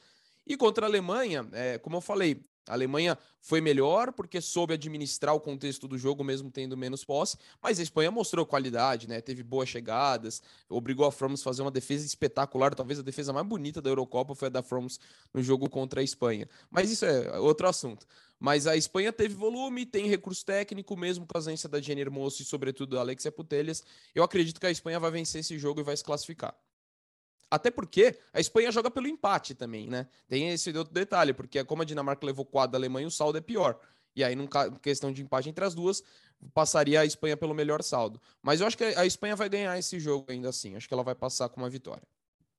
E contra a Alemanha, é, como eu falei, a Alemanha foi melhor porque soube administrar o contexto do jogo, mesmo tendo menos posse, mas a Espanha mostrou qualidade, né? Teve boas chegadas, obrigou a Fromos a fazer uma defesa espetacular, talvez a defesa mais bonita da Eurocopa foi a da Fromos no jogo contra a Espanha. Mas isso é outro assunto. Mas a Espanha teve volume, tem recurso técnico, mesmo com a ausência da Jenny Hermoso e, sobretudo, da Alexia Putelhas. Eu acredito que a Espanha vai vencer esse jogo e vai se classificar. Até porque a Espanha joga pelo empate também, né? Tem esse outro detalhe, porque como a Dinamarca levou 4 da Alemanha, o saldo é pior. E aí, num questão de empate entre as duas, passaria a Espanha pelo melhor saldo. Mas eu acho que a Espanha vai ganhar esse jogo ainda assim. Acho que ela vai passar com uma vitória.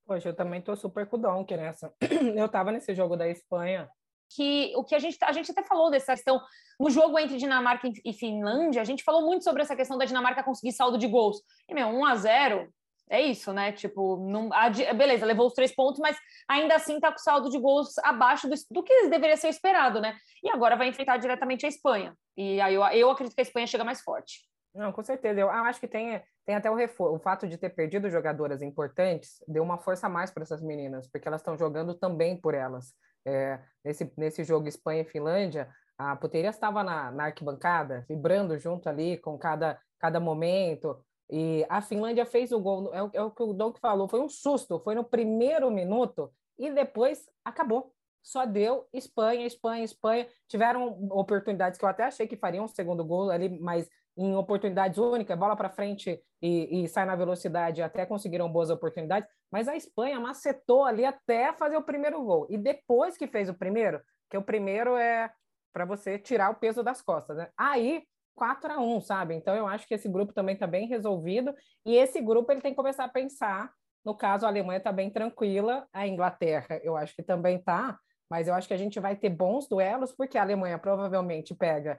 Poxa, eu também tô super com o nessa. Eu tava nesse jogo da Espanha. Que o que a gente, a gente até falou dessa questão no jogo entre Dinamarca e Finlândia, a gente falou muito sobre essa questão da Dinamarca conseguir saldo de gols. E, meu, 1 a 0 é isso, né? Tipo, não, a, beleza, levou os três pontos, mas ainda assim tá com saldo de gols abaixo do, do, que deveria ser esperado, né? E agora vai enfrentar diretamente a Espanha. E aí eu, eu acredito que a Espanha chega mais forte. Não, com certeza. Eu acho que tem, tem até o. O fato de ter perdido jogadoras importantes deu uma força a mais para essas meninas, porque elas estão jogando também por elas. É, nesse, nesse jogo Espanha e Finlândia, a Puteria estava na, na arquibancada, vibrando junto ali com cada, cada momento. E a Finlândia fez o gol, é o, é o que o falou, foi um susto, foi no primeiro minuto e depois acabou. Só deu Espanha, Espanha, Espanha. Tiveram oportunidades que eu até achei que fariam um segundo gol ali, mas em oportunidades únicas, bola para frente e, e, sai na velocidade, até conseguiram boas oportunidades. Mas a Espanha macetou ali até fazer o primeiro gol. E depois que fez o primeiro, que o primeiro é para você tirar o peso das costas, né? Aí 4 a 1, sabe? Então eu acho que esse grupo também está bem resolvido e esse grupo ele tem que começar a pensar. No caso, a Alemanha está bem tranquila, a Inglaterra eu acho que também está, mas eu acho que a gente vai ter bons duelos porque a Alemanha provavelmente pega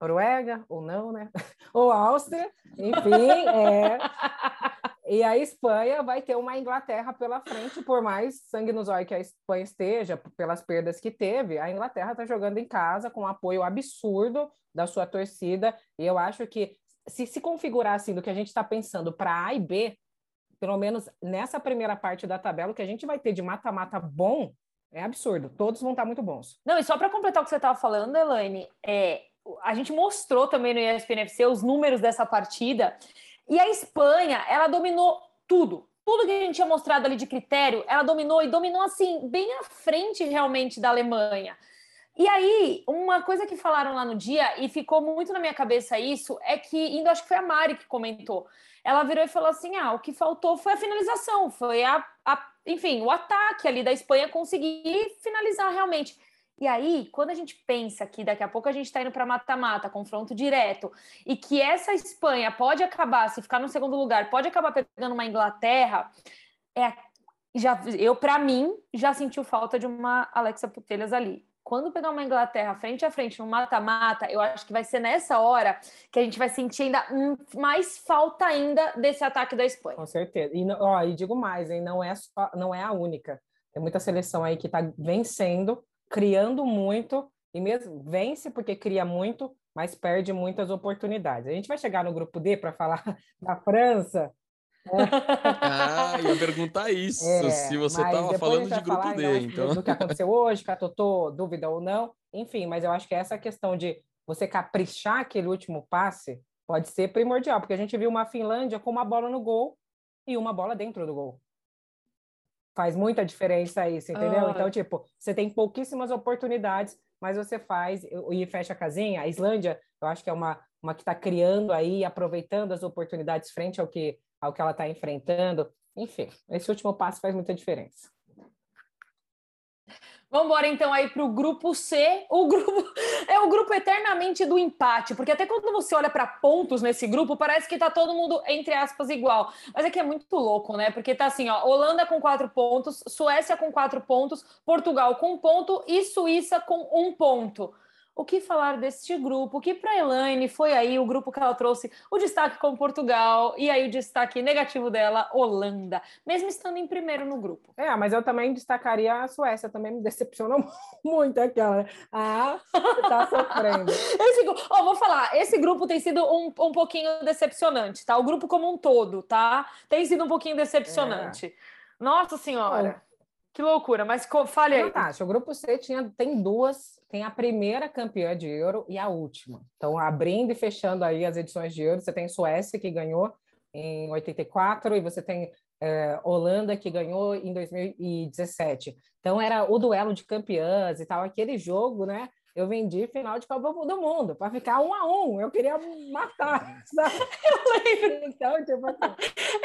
Noruega ou não, né? ou Áustria, enfim, é... E a Espanha vai ter uma Inglaterra pela frente, por mais sangue nos olhos que a Espanha esteja, pelas perdas que teve, a Inglaterra está jogando em casa com um apoio absurdo da sua torcida. E eu acho que se se configurar assim do que a gente está pensando para A e B, pelo menos nessa primeira parte da tabela, o que a gente vai ter de mata-mata bom é absurdo. Todos vão estar tá muito bons. Não, e só para completar o que você estava falando, Elaine, é, a gente mostrou também no ESPN FC os números dessa partida. E a Espanha, ela dominou tudo. Tudo que a gente tinha mostrado ali de critério, ela dominou e dominou assim, bem à frente realmente da Alemanha. E aí, uma coisa que falaram lá no dia, e ficou muito na minha cabeça isso, é que, indo, acho que foi a Mari que comentou, ela virou e falou assim: ah, o que faltou foi a finalização, foi a, a enfim, o ataque ali da Espanha conseguir finalizar realmente. E aí, quando a gente pensa que daqui a pouco a gente está indo para mata-mata, confronto direto, e que essa Espanha pode acabar, se ficar no segundo lugar, pode acabar pegando uma Inglaterra, é, já, eu, para mim, já sentiu falta de uma Alexa Putelhas ali. Quando pegar uma Inglaterra frente a frente no mata-mata, eu acho que vai ser nessa hora que a gente vai sentir ainda mais falta ainda desse ataque da Espanha. Com certeza. E, ó, e digo mais, hein, não é só, não é a única. Tem muita seleção aí que está vencendo criando muito, e mesmo vence porque cria muito, mas perde muitas oportunidades. A gente vai chegar no grupo D para falar da França. ah, ia perguntar isso, é, se você estava falando de grupo D, então. Do que aconteceu hoje, Catotô, dúvida ou não, enfim, mas eu acho que essa questão de você caprichar aquele último passe pode ser primordial, porque a gente viu uma Finlândia com uma bola no gol e uma bola dentro do gol. Faz muita diferença isso, entendeu? Ah. Então, tipo, você tem pouquíssimas oportunidades, mas você faz e fecha a casinha. A Islândia, eu acho que é uma, uma que está criando aí, aproveitando as oportunidades frente ao que, ao que ela está enfrentando. Enfim, esse último passo faz muita diferença. Vamos embora então aí para o grupo C. O grupo é o grupo eternamente do empate, porque até quando você olha para pontos nesse grupo, parece que tá todo mundo entre aspas igual. Mas é que é muito louco, né? Porque tá assim, ó, Holanda com quatro pontos, Suécia com quatro pontos, Portugal com um ponto e Suíça com um ponto o que falar deste grupo, que para a Elaine foi aí o grupo que ela trouxe o destaque com Portugal e aí o destaque negativo dela, Holanda, mesmo estando em primeiro no grupo. É, mas eu também destacaria a Suécia, também me decepcionou muito aquela. Ah, tá sofrendo. esse, oh, vou falar, esse grupo tem sido um, um pouquinho decepcionante, tá? O grupo como um todo, tá? Tem sido um pouquinho decepcionante. É. Nossa Senhora. Que loucura, mas fale aí. O grupo C tinha, tem duas, tem a primeira campeã de Euro e a última. Então, abrindo e fechando aí as edições de Euro, você tem Suécia, que ganhou em 84, e você tem é, Holanda, que ganhou em 2017. Então, era o duelo de campeãs e tal. Aquele jogo, né? Eu vendi final de Copa do Mundo para ficar um a um. Eu queria matar. Sabe? Eu lembro. Então, tipo assim.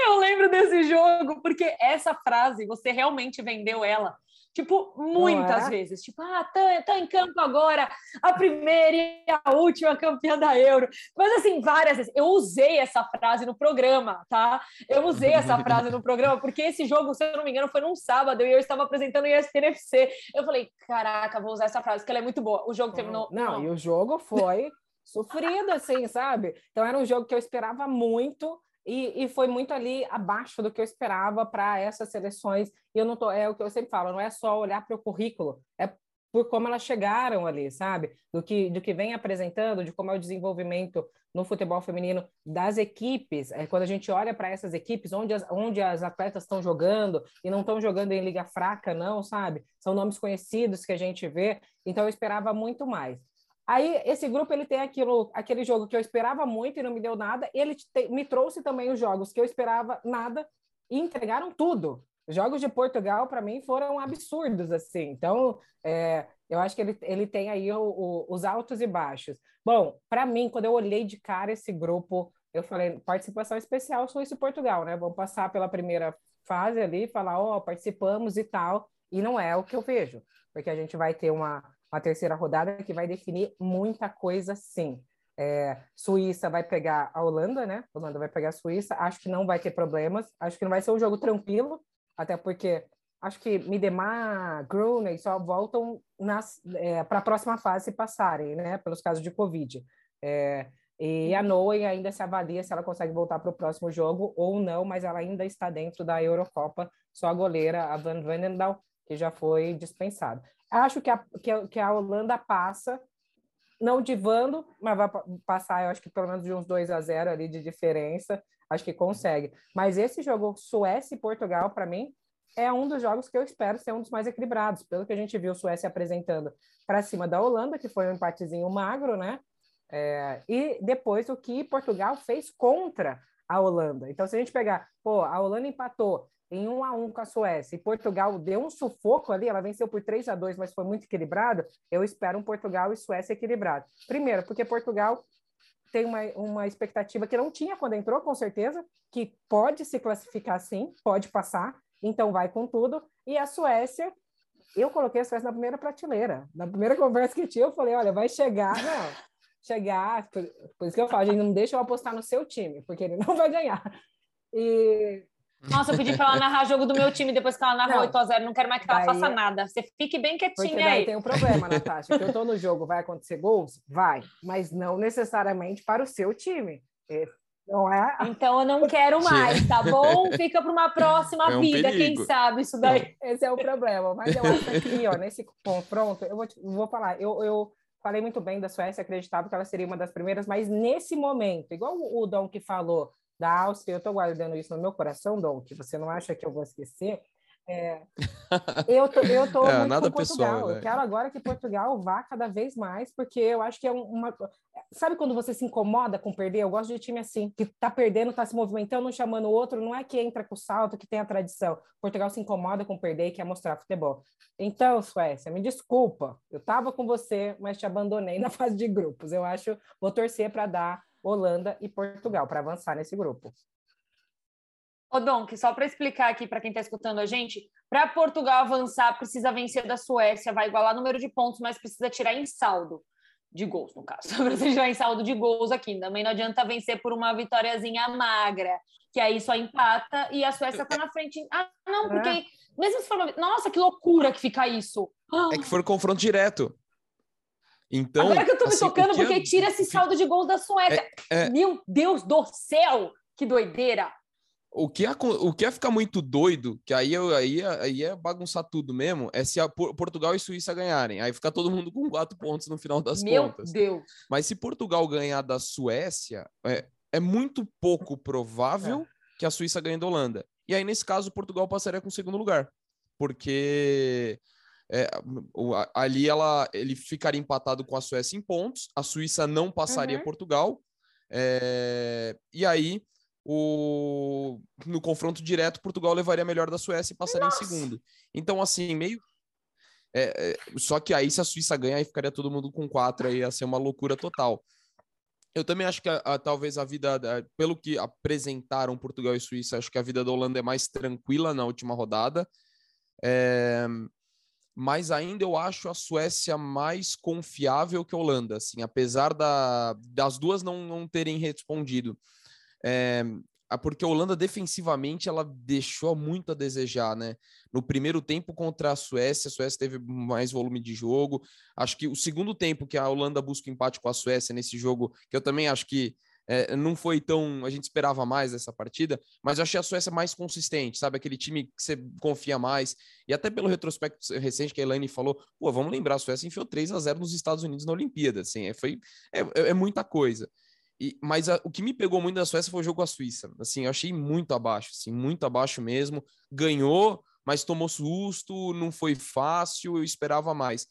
Eu lembro desse jogo, porque essa frase, você realmente vendeu ela Tipo, muitas é? vezes. Tipo, ah, tá, tá em campo agora, a primeira e a última campeã da Euro. Mas, assim, várias vezes. Eu usei essa frase no programa, tá? Eu usei essa frase no programa, porque esse jogo, se eu não me engano, foi num sábado e eu estava apresentando o ESPN FC. Eu falei, caraca, vou usar essa frase, porque ela é muito boa. O jogo terminou. Não, não. e o jogo foi sofrido, assim, sabe? Então, era um jogo que eu esperava muito e, e, foi muito ali abaixo do que eu esperava para essas seleções. E eu não tô, é o que eu sempre falo, não é só olhar para o currículo, é por como elas chegaram ali, sabe? Do que, do que vem apresentando, de como é o desenvolvimento no futebol feminino das equipes. É, quando a gente olha para essas equipes, onde as, onde as atletas estão jogando, e não estão jogando em liga fraca, não, sabe? São nomes conhecidos que a gente vê. Então eu esperava muito mais. Aí esse grupo ele tem aquilo, aquele jogo que eu esperava muito e não me deu nada. Ele te, me trouxe também os jogos que eu esperava nada e entregaram tudo. Os jogos de Portugal para mim foram absurdos assim. Então é, eu acho que ele, ele tem aí o, o, os altos e baixos. Bom, para mim quando eu olhei de cara esse grupo, eu falei participação especial Suíça e Portugal, né? Vamos passar pela primeira fase ali, falar ó oh, participamos e tal. E não é o que eu vejo, porque a gente vai ter uma uma terceira rodada que vai definir muita coisa, sim. É, Suíça vai pegar a Holanda, né? A Holanda vai pegar a Suíça. Acho que não vai ter problemas. Acho que não vai ser um jogo tranquilo, até porque acho que Midemar, Groeney só voltam é, para a próxima fase se passarem, né? Pelos casos de Covid. É, e a Noe ainda se avalia se ela consegue voltar para o próximo jogo ou não, mas ela ainda está dentro da Eurocopa. Só a goleira, a Van Vandendal, que já foi dispensada. Acho que a, que a, que a Holanda passa, não divando, mas vai passar, eu acho que pelo menos de uns 2 a 0 ali de diferença. Acho que consegue. Mas esse jogo Suécia e Portugal, para mim, é um dos jogos que eu espero ser um dos mais equilibrados. Pelo que a gente viu Suécia apresentando para cima da Holanda, que foi um empatezinho magro, né? É, e depois o que Portugal fez contra a Holanda. Então, se a gente pegar, pô, a Holanda empatou, em 1 a 1 com a Suécia e Portugal deu um sufoco ali, ela venceu por 3 a 2, mas foi muito equilibrado. Eu espero um Portugal e Suécia equilibrado. Primeiro, porque Portugal tem uma, uma expectativa que não tinha quando entrou, com certeza, que pode se classificar sim, pode passar, então vai com tudo. E a Suécia, eu coloquei a Suécia na primeira prateleira. Na primeira conversa que tinha, eu falei: olha, vai chegar, não, chegar. Por, por isso que eu falo, gente, não deixa eu apostar no seu time, porque ele não vai ganhar. E nossa, eu pedi para ela narrar jogo do meu time depois que ela narrou 8x0. Não quero mais que ela daí, faça nada. Você fique bem quietinha porque daí aí. tem um problema, Natasha. que eu tô no jogo, vai acontecer gols? Vai. Mas não necessariamente para o seu time. É, não é? Então eu não quero mais, tá bom? Fica para uma próxima é um vida, perigo. quem sabe isso daí. Esse é o problema. Mas eu acho que, ó, nesse confronto, eu vou, te, vou falar, eu, eu falei muito bem da Suécia, acreditava que ela seria uma das primeiras, mas nesse momento, igual o Dom que falou, da Áustria, eu estou guardando isso no meu coração, Dom, que você não acha que eu vou esquecer. É, eu tô, eu tô é, nada Portugal. Pessoal, eu quero agora que Portugal vá cada vez mais, porque eu acho que é uma. Sabe quando você se incomoda com perder? Eu gosto de time assim, que tá perdendo, tá se movimentando, um chamando o outro, não é que entra com salto, que tem a tradição. Portugal se incomoda com perder e quer mostrar futebol. Então, Suécia, me desculpa, eu tava com você, mas te abandonei na fase de grupos. Eu acho, vou torcer para dar Holanda e Portugal para avançar nesse grupo. Ô, Dom, que só para explicar aqui para quem está escutando a gente, para Portugal avançar, precisa vencer da Suécia, vai igualar número de pontos, mas precisa tirar em saldo de gols, no caso. Precisa tirar em saldo de gols aqui. Também não adianta vencer por uma vitóriazinha magra, que aí só empata e a Suécia está na frente. Ah, não, porque é. mesmo se for uma... Nossa, que loucura que fica isso. É que for confronto direto. Então, Agora que eu tô me assim, tocando, porque é... tira esse saldo de gols da Suécia. É, é... Meu Deus do céu! Que doideira! O que, é, o que é ficar muito doido, que aí, aí, aí é bagunçar tudo mesmo, é se a Portugal e Suíça ganharem. Aí fica todo mundo com quatro pontos no final das Meu contas. Meu Deus! Mas se Portugal ganhar da Suécia, é, é muito pouco provável é. que a Suíça ganhe da Holanda. E aí, nesse caso, Portugal passaria com o segundo lugar. porque é, ali ela, ele ficaria empatado com a Suécia em pontos, a Suíça não passaria uhum. Portugal, é, e aí o, no confronto direto, Portugal levaria melhor da Suécia e passaria Nossa. em segundo. Então, assim, meio. É, é, só que aí, se a Suíça ganha, aí ficaria todo mundo com quatro, aí ia ser uma loucura total. Eu também acho que a, a, talvez a vida, pelo que apresentaram Portugal e Suíça, acho que a vida da Holanda é mais tranquila na última rodada. É, mas ainda eu acho a Suécia mais confiável que a Holanda, assim, apesar da, das duas não, não terem respondido. É, porque a Holanda defensivamente ela deixou muito a desejar, né? No primeiro tempo contra a Suécia, a Suécia teve mais volume de jogo. Acho que o segundo tempo que a Holanda busca empate com a Suécia nesse jogo, que eu também acho que é, não foi tão. A gente esperava mais dessa partida, mas eu achei a Suécia mais consistente, sabe? Aquele time que você confia mais. E até pelo retrospecto recente que a Elaine falou, pô, vamos lembrar, a Suécia enfiou 3 a 0 nos Estados Unidos na Olimpíada. Assim, é, foi, é, é, é muita coisa. E, mas a, o que me pegou muito da Suécia foi o jogo com a Suíça. Assim, eu achei muito abaixo, assim, muito abaixo mesmo. Ganhou, mas tomou susto, não foi fácil, eu esperava mais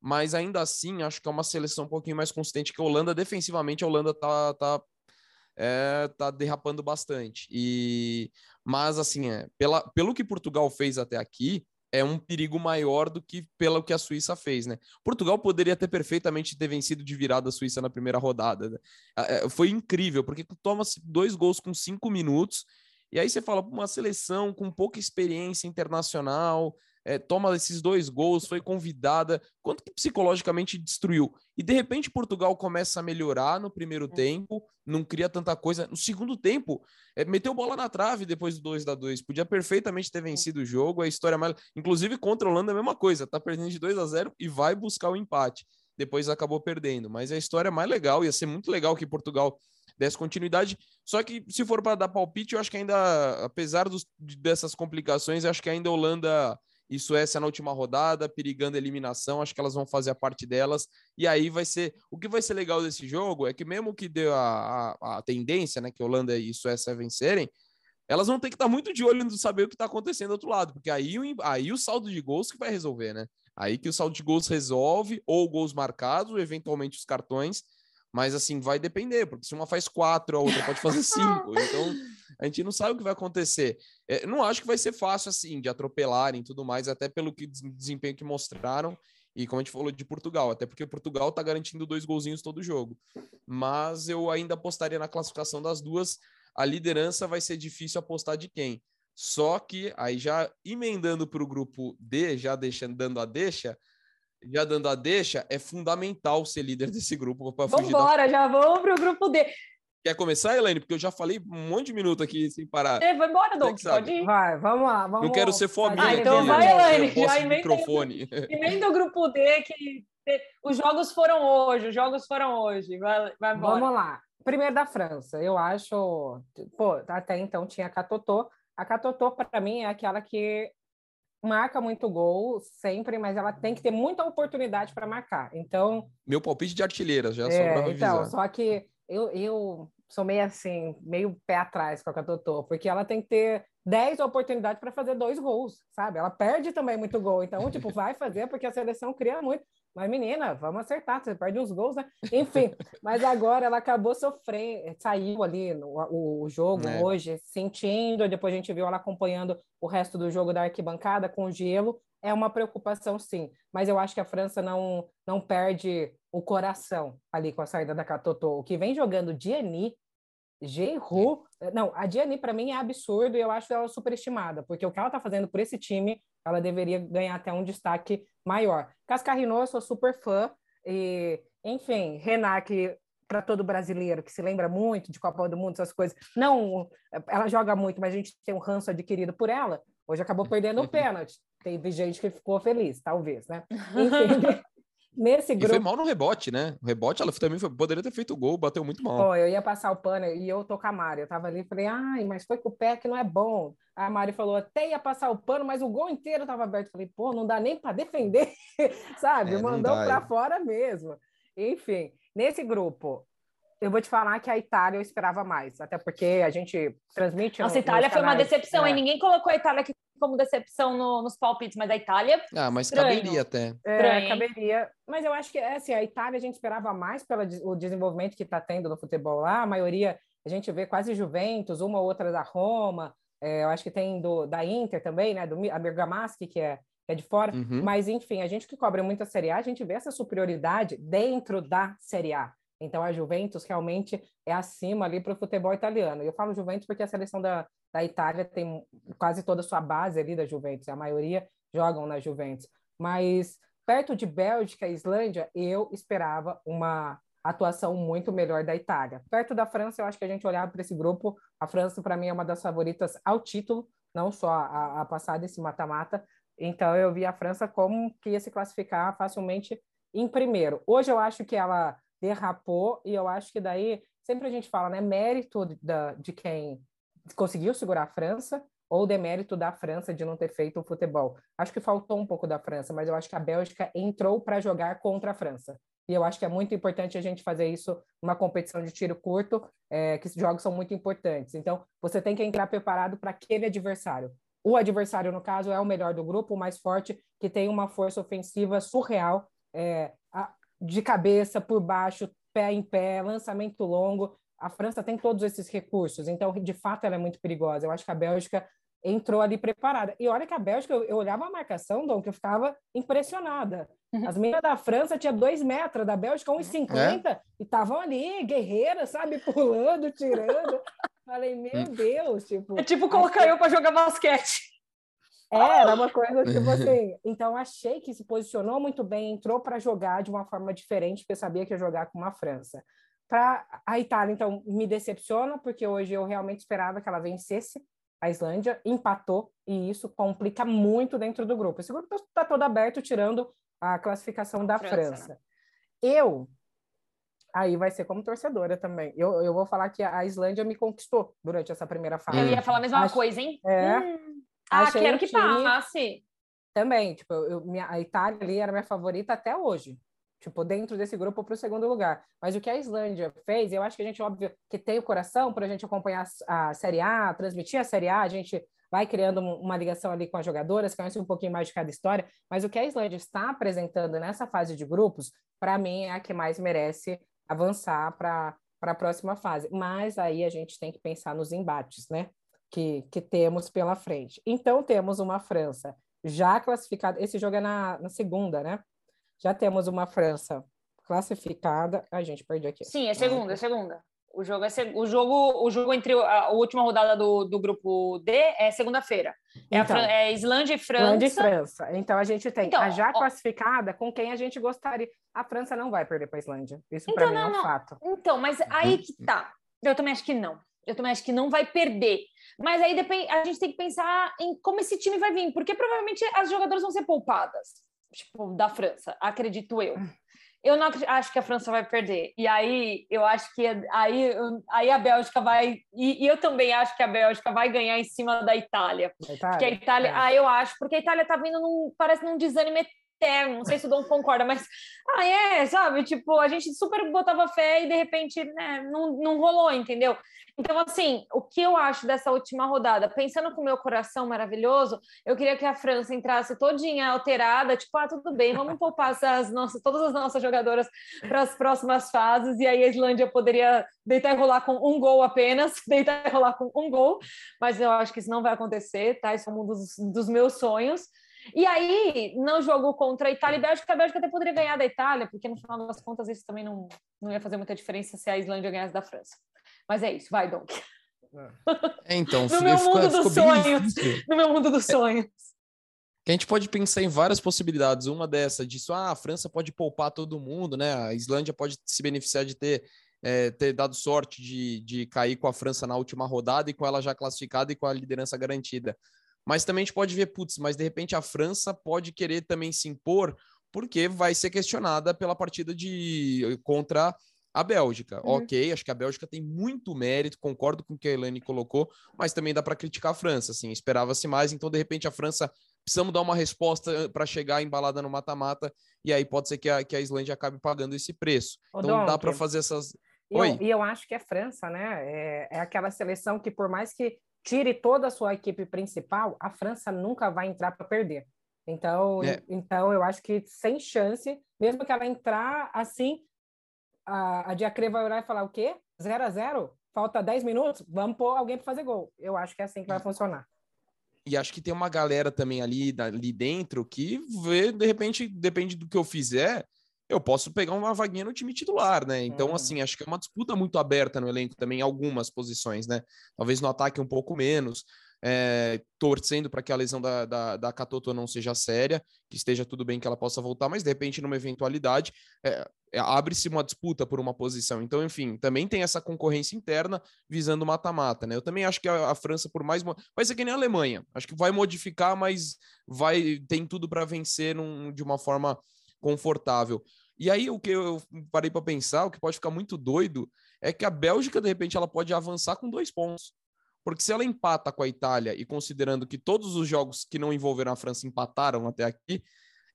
mas ainda assim acho que é uma seleção um pouquinho mais consistente que a Holanda. Defensivamente, a Holanda tá, tá é, tá derrapando bastante. E mas assim, é, pela, pelo que Portugal fez até aqui, é um perigo maior do que pelo que a Suíça fez, né? Portugal poderia ter perfeitamente ter vencido de virada a Suíça na primeira rodada. Né? É, foi incrível, porque toma dois gols com cinco minutos, e aí você fala, uma seleção com pouca experiência internacional, é, toma esses dois gols, foi convidada, quanto que psicologicamente destruiu? E de repente Portugal começa a melhorar no primeiro é. tempo, não cria tanta coisa. No segundo tempo, é, meteu bola na trave depois do 2 a 2 Podia perfeitamente ter vencido o jogo. A história mais. Inclusive contra a Holanda é a mesma coisa, tá perdendo de 2 a 0 e vai buscar o empate. Depois acabou perdendo. Mas a história é mais legal, ia ser muito legal que Portugal desse continuidade. Só que se for para dar palpite, eu acho que ainda, apesar dos, dessas complicações, acho que ainda a Holanda e Suécia na última rodada, perigando a eliminação. Acho que elas vão fazer a parte delas. E aí vai ser. O que vai ser legal desse jogo é que, mesmo que deu a, a, a tendência, né, que Holanda e Suécia vencerem, elas vão ter que estar muito de olho no saber o que está acontecendo do outro lado, porque aí, o, aí o saldo de gols que vai resolver, né? Aí que o saldo de gols resolve, ou gols marcados, eventualmente os cartões. Mas assim, vai depender, porque se uma faz quatro, a outra pode fazer cinco. Então, a gente não sabe o que vai acontecer. É, não acho que vai ser fácil assim, de atropelarem tudo mais, até pelo que desempenho que mostraram. E como a gente falou de Portugal, até porque Portugal está garantindo dois golzinhos todo jogo. Mas eu ainda apostaria na classificação das duas. A liderança vai ser difícil apostar de quem. Só que aí já emendando para o grupo D, já deixando dando a deixa, já dando a deixa, é fundamental ser líder desse grupo fugir. Vambora, da... já vamos para o grupo D. Quer começar, Elaine? Porque eu já falei um monte de minuto aqui sem parar. É, vai embora, Dom. Pode ir. Vai, vamos lá. Vamos eu quero ser fominha. Ah, então vai, Elaine. Já emenda, microfone. emenda o grupo D, que os jogos foram hoje. Os jogos foram hoje. Vai, vai embora. Vamos lá. Primeiro da França. Eu acho... Pô, até então tinha a Catotô. A Catotô, para mim, é aquela que marca muito gol sempre, mas ela tem que ter muita oportunidade para marcar. Então... Meu palpite de artilheira, já é, só para Então, só que eu, eu sou meio assim, meio pé atrás com a Catotô, porque ela tem que ter 10 oportunidades para fazer dois gols, sabe? Ela perde também muito gol, então, tipo, vai fazer porque a seleção cria muito. Mas, menina, vamos acertar, você perde uns gols, né? Enfim, mas agora ela acabou sofrendo, saiu ali no, o, o jogo é. hoje, sentindo, depois a gente viu ela acompanhando o resto do jogo da arquibancada com gelo, é uma preocupação, sim. Mas eu acho que a França não, não perde o coração ali com a saída da Catotô. O que vem jogando Diani, Giroud... Não, a Diani, para mim, é absurdo e eu acho ela superestimada, porque o que ela está fazendo por esse time, ela deveria ganhar até um destaque maior. Cascarrinô, eu sou super fã. E, enfim, Renac, para todo brasileiro que se lembra muito de Copa do Mundo, essas coisas. Não, ela joga muito, mas a gente tem um ranço adquirido por ela. Hoje acabou perdendo o pênalti. Teve gente que ficou feliz, talvez, né? Enfim, nesse grupo. E foi mal no rebote, né? O rebote, ela também foi... poderia ter feito gol, bateu muito mal. Pô, eu ia passar o pano e eu tô com a Mari. Eu tava ali e falei, ai, mas foi com o pé que não é bom. A Mari falou, até ia passar o pano, mas o gol inteiro tava aberto. falei, pô, não dá nem para defender, sabe? É, Mandou para é. fora mesmo. Enfim, nesse grupo, eu vou te falar que a Itália eu esperava mais, até porque a gente transmite. Nossa, a Itália foi uma decepção, é. hein? Ninguém colocou a Itália aqui como decepção no, nos palpites, mas a Itália. Ah, mas estranho. caberia até. É, caberia. Mas eu acho que é assim, a Itália a gente esperava mais pelo desenvolvimento que está tendo no futebol lá. A maioria a gente vê quase Juventus, uma ou outra da Roma. É, eu acho que tem do, da Inter também, né? Do, a Bergamaschi, que é, que é de fora. Uhum. Mas, enfim, a gente que cobre muito a Série A, a gente vê essa superioridade dentro da Série A. Então, a Juventus realmente é acima ali para o futebol italiano. Eu falo Juventus porque a seleção da, da Itália tem quase toda a sua base ali da Juventus, a maioria jogam na Juventus. Mas perto de Bélgica e Islândia, eu esperava uma atuação muito melhor da Itália. Perto da França, eu acho que a gente olhava para esse grupo, a França para mim é uma das favoritas ao título, não só a, a passar desse mata-mata. Então eu vi a França como que ia se classificar facilmente em primeiro. Hoje eu acho que ela derrapou e eu acho que daí sempre a gente fala, né, mérito da, de quem conseguiu segurar a França ou demérito da França de não ter feito o futebol. Acho que faltou um pouco da França, mas eu acho que a Bélgica entrou para jogar contra a França. E eu acho que é muito importante a gente fazer isso numa competição de tiro curto, é, que esses jogos são muito importantes. Então, você tem que entrar preparado para aquele adversário. O adversário, no caso, é o melhor do grupo, o mais forte, que tem uma força ofensiva surreal, é, de cabeça, por baixo, pé em pé, lançamento longo. A França tem todos esses recursos, então, de fato, ela é muito perigosa. Eu acho que a Bélgica entrou ali preparada. E olha que a Bélgica, eu, eu olhava a marcação, Dom, que eu ficava impressionada. Uhum. As meninas da França tinha dois metros, da Bélgica 1,50 é? e estavam ali, guerreiras, sabe, pulando, tirando. Falei, meu. Deus, tipo. É tipo colocar eu para jogar basquete. É, era uma coisa tipo assim. Então, achei que se posicionou muito bem, entrou para jogar de uma forma diferente, porque sabia que ia jogar com uma França. Para a Itália, então, me decepciona, porque hoje eu realmente esperava que ela vencesse a Islândia, empatou, e isso complica muito dentro do grupo. Esse grupo está todo aberto, tirando a classificação da França. França. Né? Eu, aí vai ser como torcedora também. Eu, eu vou falar que a Islândia me conquistou durante essa primeira fase. Eu ia falar a mesma Acho, coisa, hein? É. Hum. Ah, quero que time, passe. Também, tipo, eu, minha, a Itália ali era minha favorita até hoje. Tipo, dentro desse grupo para o segundo lugar. Mas o que a Islândia fez, eu acho que a gente, óbvio, que tem o coração para a gente acompanhar a, a Série A, transmitir a Série A, a gente vai criando uma ligação ali com as jogadoras, conhece um pouquinho mais de cada história, mas o que a Islândia está apresentando nessa fase de grupos, para mim, é a que mais merece avançar para a próxima fase. Mas aí a gente tem que pensar nos embates, né? Que, que temos pela frente. Então, temos uma França já classificada. Esse jogo é na, na segunda, né? Já temos uma França classificada. A gente perdeu aqui. Sim, é segunda, é segunda. O jogo é o jogo, o jogo entre a, a última rodada do, do grupo D é segunda-feira. É, então, é Islândia e França. Islândia e França. Então a gente tem então, a já ó, classificada com quem a gente gostaria. A França não vai perder para a Islândia. Isso então, para mim é um não. fato. Então, mas aí que tá. Eu também acho que não. Eu também acho que não vai perder. Mas aí depende, a gente tem que pensar em como esse time vai vir, porque provavelmente as jogadoras vão ser poupadas, tipo, da França, acredito eu. Eu não acho que a França vai perder. E aí eu acho que aí, aí a Bélgica vai. E, e eu também acho que a Bélgica vai ganhar em cima da Itália. Itália? Porque a Itália. É. Ah, eu acho, porque a Itália tá vindo num. Parece num desânimo eterno. Não sei se o Dom concorda, mas. Ah, é, sabe? Tipo, a gente super botava fé e de repente né, não, não rolou, entendeu? Então, assim, o que eu acho dessa última rodada? Pensando com o meu coração maravilhoso, eu queria que a França entrasse todinha alterada, tipo, ah, tudo bem, vamos poupar as nossas, todas as nossas jogadoras para as próximas fases, e aí a Islândia poderia deitar e rolar com um gol apenas, deitar e rolar com um gol, mas eu acho que isso não vai acontecer, tá? Isso é um dos, dos meus sonhos. E aí, no jogo contra a Itália e Bélgica, a Bélgica até poderia ganhar da Itália, porque no final das contas isso também não, não ia fazer muita diferença se a Islândia ganhasse da França. Mas é isso, vai, Donk. É, então, no meu mundo dos sonhos. No meu mundo dos sonhos. Que a gente pode pensar em várias possibilidades. Uma dessa, disso, ah, a França pode poupar todo mundo, né? A Islândia pode se beneficiar de ter, é, ter dado sorte de, de cair com a França na última rodada e com ela já classificada e com a liderança garantida. Mas também a gente pode ver, putz, mas de repente a França pode querer também se impor porque vai ser questionada pela partida de contra a Bélgica, uhum. ok, acho que a Bélgica tem muito mérito, concordo com o que a Elaine colocou, mas também dá para criticar a França, assim, esperava-se mais, então de repente a França precisamos dar uma resposta eh, para chegar embalada no mata-mata, e aí pode ser que a, que a Islândia acabe pagando esse preço. Ô, então Dom, dá para fazer essas. E eu, e eu, acho que a França, né, é, é aquela seleção que por mais que tire toda a sua equipe principal, a França nunca vai entrar para perder. Então, é. então, eu acho que sem chance, mesmo que ela entrar assim, a, a Diacre vai olhar e falar o quê? 0 a 0 Falta 10 minutos? Vamos pôr alguém para fazer gol. Eu acho que é assim que vai funcionar. E acho que tem uma galera também ali, ali dentro que vê, de repente, depende do que eu fizer, eu posso pegar uma vaguinha no time titular, né? Então, uhum. assim, acho que é uma disputa muito aberta no elenco também, em algumas posições, né? Talvez no ataque um pouco menos, é, torcendo para que a lesão da, da, da Catoto não seja séria, que esteja tudo bem que ela possa voltar, mas de repente, numa eventualidade, é, é, abre-se uma disputa por uma posição. Então, enfim, também tem essa concorrência interna visando mata-mata, né? Eu também acho que a, a, França, por mais. Vai ser que nem a Alemanha. Acho que vai modificar, mas vai tem tudo para vencer num, de uma forma confortável. E aí, o que eu parei para pensar, o que pode ficar muito doido, é que a Bélgica, de repente, ela pode avançar com dois pontos. Porque se ela empata com a Itália, e considerando que todos os jogos que não envolveram a França empataram até aqui,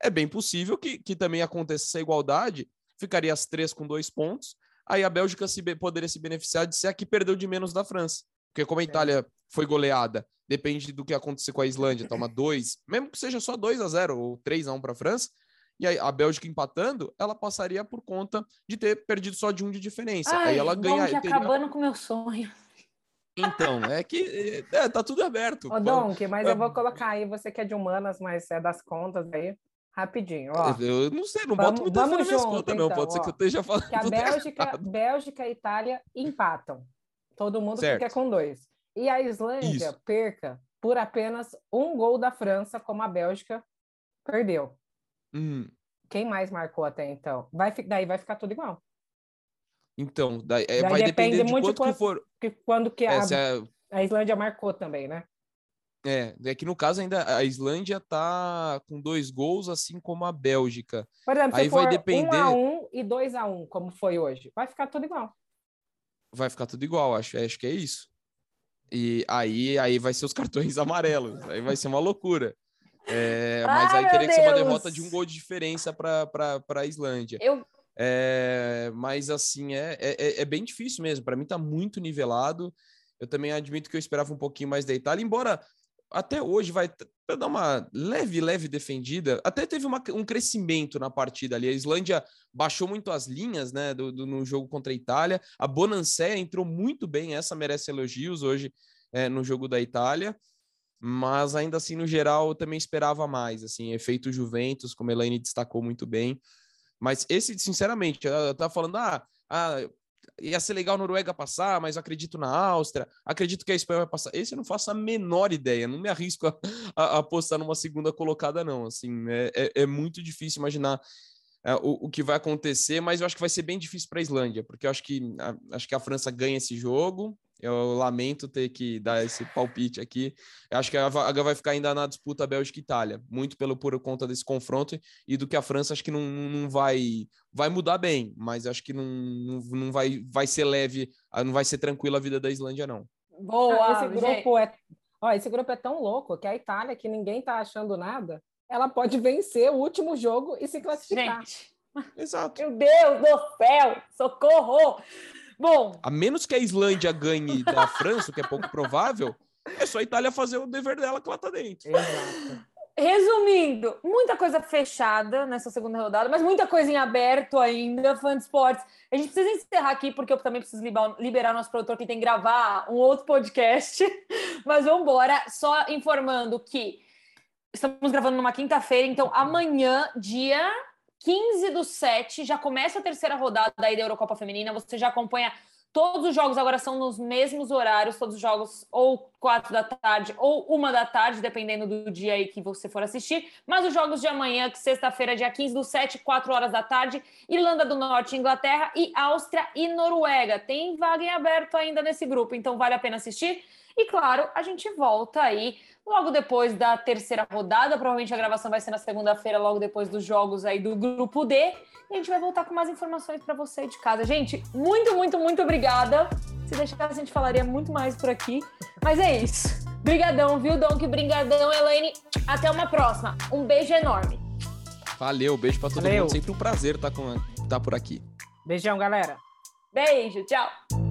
é bem possível que, que também aconteça essa igualdade, ficaria as três com dois pontos, aí a Bélgica se, poderia se beneficiar de ser a que perdeu de menos da França. Porque como a Itália foi goleada, depende do que acontecer com a Islândia, toma dois, mesmo que seja só 2 a 0 ou 3 a 1 para a França, e aí a Bélgica empatando, ela passaria por conta de ter perdido só de um de diferença. Ai, aí ela ganharia. Teria... acabando com o meu sonho. Então, é que é, tá tudo aberto. Ô, Donk, mas é... eu vou colocar aí, você que é de humanas, mas é das contas aí, rapidinho. Ó, eu não sei, não vamos, boto muita vamos junto, contas, não. Então, Pode ó, ser que eu esteja falando. Que a Bélgica, Bélgica e Itália empatam. Todo mundo certo. fica com dois. E a Islândia Isso. perca por apenas um gol da França, como a Bélgica perdeu. Hum. Quem mais marcou até então? Vai, daí vai ficar tudo igual. Então, daí, é, daí vai depender de quanto quando, que for. Que, quando que a, é... a Islândia marcou também, né? É, é que no caso ainda a Islândia tá com dois gols, assim como a Bélgica. Por exemplo, Aí se vai depender... um a um e dois a um, como foi hoje, vai ficar tudo igual. Vai ficar tudo igual, acho, acho que é isso. E aí, aí vai ser os cartões amarelos, aí vai ser uma loucura. É, mas aí teria que ser uma derrota de um gol de diferença para a Islândia. Eu... É, mas assim, é, é, é bem difícil mesmo. Para mim tá muito nivelado. Eu também admito que eu esperava um pouquinho mais da Itália, embora até hoje vai dar uma leve, leve defendida. Até teve uma, um crescimento na partida ali. A Islândia baixou muito as linhas né, do, do no jogo contra a Itália. A Bonancé entrou muito bem, essa merece elogios hoje é, no jogo da Itália mas ainda assim, no geral, eu também esperava mais, assim, efeito Juventus, como a Elaine destacou muito bem, mas esse, sinceramente, eu tava falando, ah, ah, ia ser legal a Noruega passar, mas eu acredito na Áustria, acredito que a Espanha vai passar, esse eu não faço a menor ideia, não me arrisco a, a, a apostar numa segunda colocada não, assim, é, é, é muito difícil imaginar é, o, o, que vai acontecer, mas eu acho que vai ser bem difícil para a Islândia, porque eu acho que, a, acho que a França ganha esse jogo, eu lamento ter que dar esse palpite aqui. Eu acho que a vaga vai ficar ainda na disputa Bélgica e Itália, muito pelo por conta desse confronto e do que a França acho que não, não vai vai mudar bem, mas acho que não, não, não vai vai ser leve, não vai ser tranquila a vida da Islândia não. Boa, ah, esse grupo é, ó, esse grupo é tão louco que a Itália, que ninguém tá achando nada, ela pode vencer o último jogo e se classificar. Gente. Exato. Meu Deus do céu, socorro! Bom. A menos que a Islândia ganhe da França, o que é pouco provável, é só a Itália fazer o dever dela que lá tá dentro. Exato. Resumindo, muita coisa fechada nessa segunda rodada, mas muita coisa em aberto ainda, fã de esportes. A gente precisa encerrar aqui, porque eu também preciso liberar nosso produtor que tem que gravar um outro podcast. Mas vamos embora, só informando que estamos gravando numa quinta-feira, então amanhã, dia 15 do 7, já começa a terceira rodada aí da Eurocopa Feminina. Você já acompanha todos os jogos, agora são nos mesmos horários, todos os jogos ou quatro da tarde ou uma da tarde, dependendo do dia aí que você for assistir. Mas os jogos de amanhã, que sexta-feira, dia 15 do 7, 4 horas da tarde, Irlanda do Norte, Inglaterra e Áustria e Noruega. Tem vaga em aberto ainda nesse grupo, então vale a pena assistir. E claro, a gente volta aí logo depois da terceira rodada. Provavelmente a gravação vai ser na segunda-feira, logo depois dos jogos aí do grupo D. E a gente vai voltar com mais informações para você de casa. Gente, muito, muito, muito obrigada. Se deixar, a gente falaria muito mais por aqui. Mas é isso. Brigadão, viu, Donk? Brigadão, Elaine. Até uma próxima. Um beijo enorme. Valeu, beijo para todo Valeu. mundo. Sempre um prazer estar, tá com, estar tá por aqui. Beijão, galera. Beijo, tchau.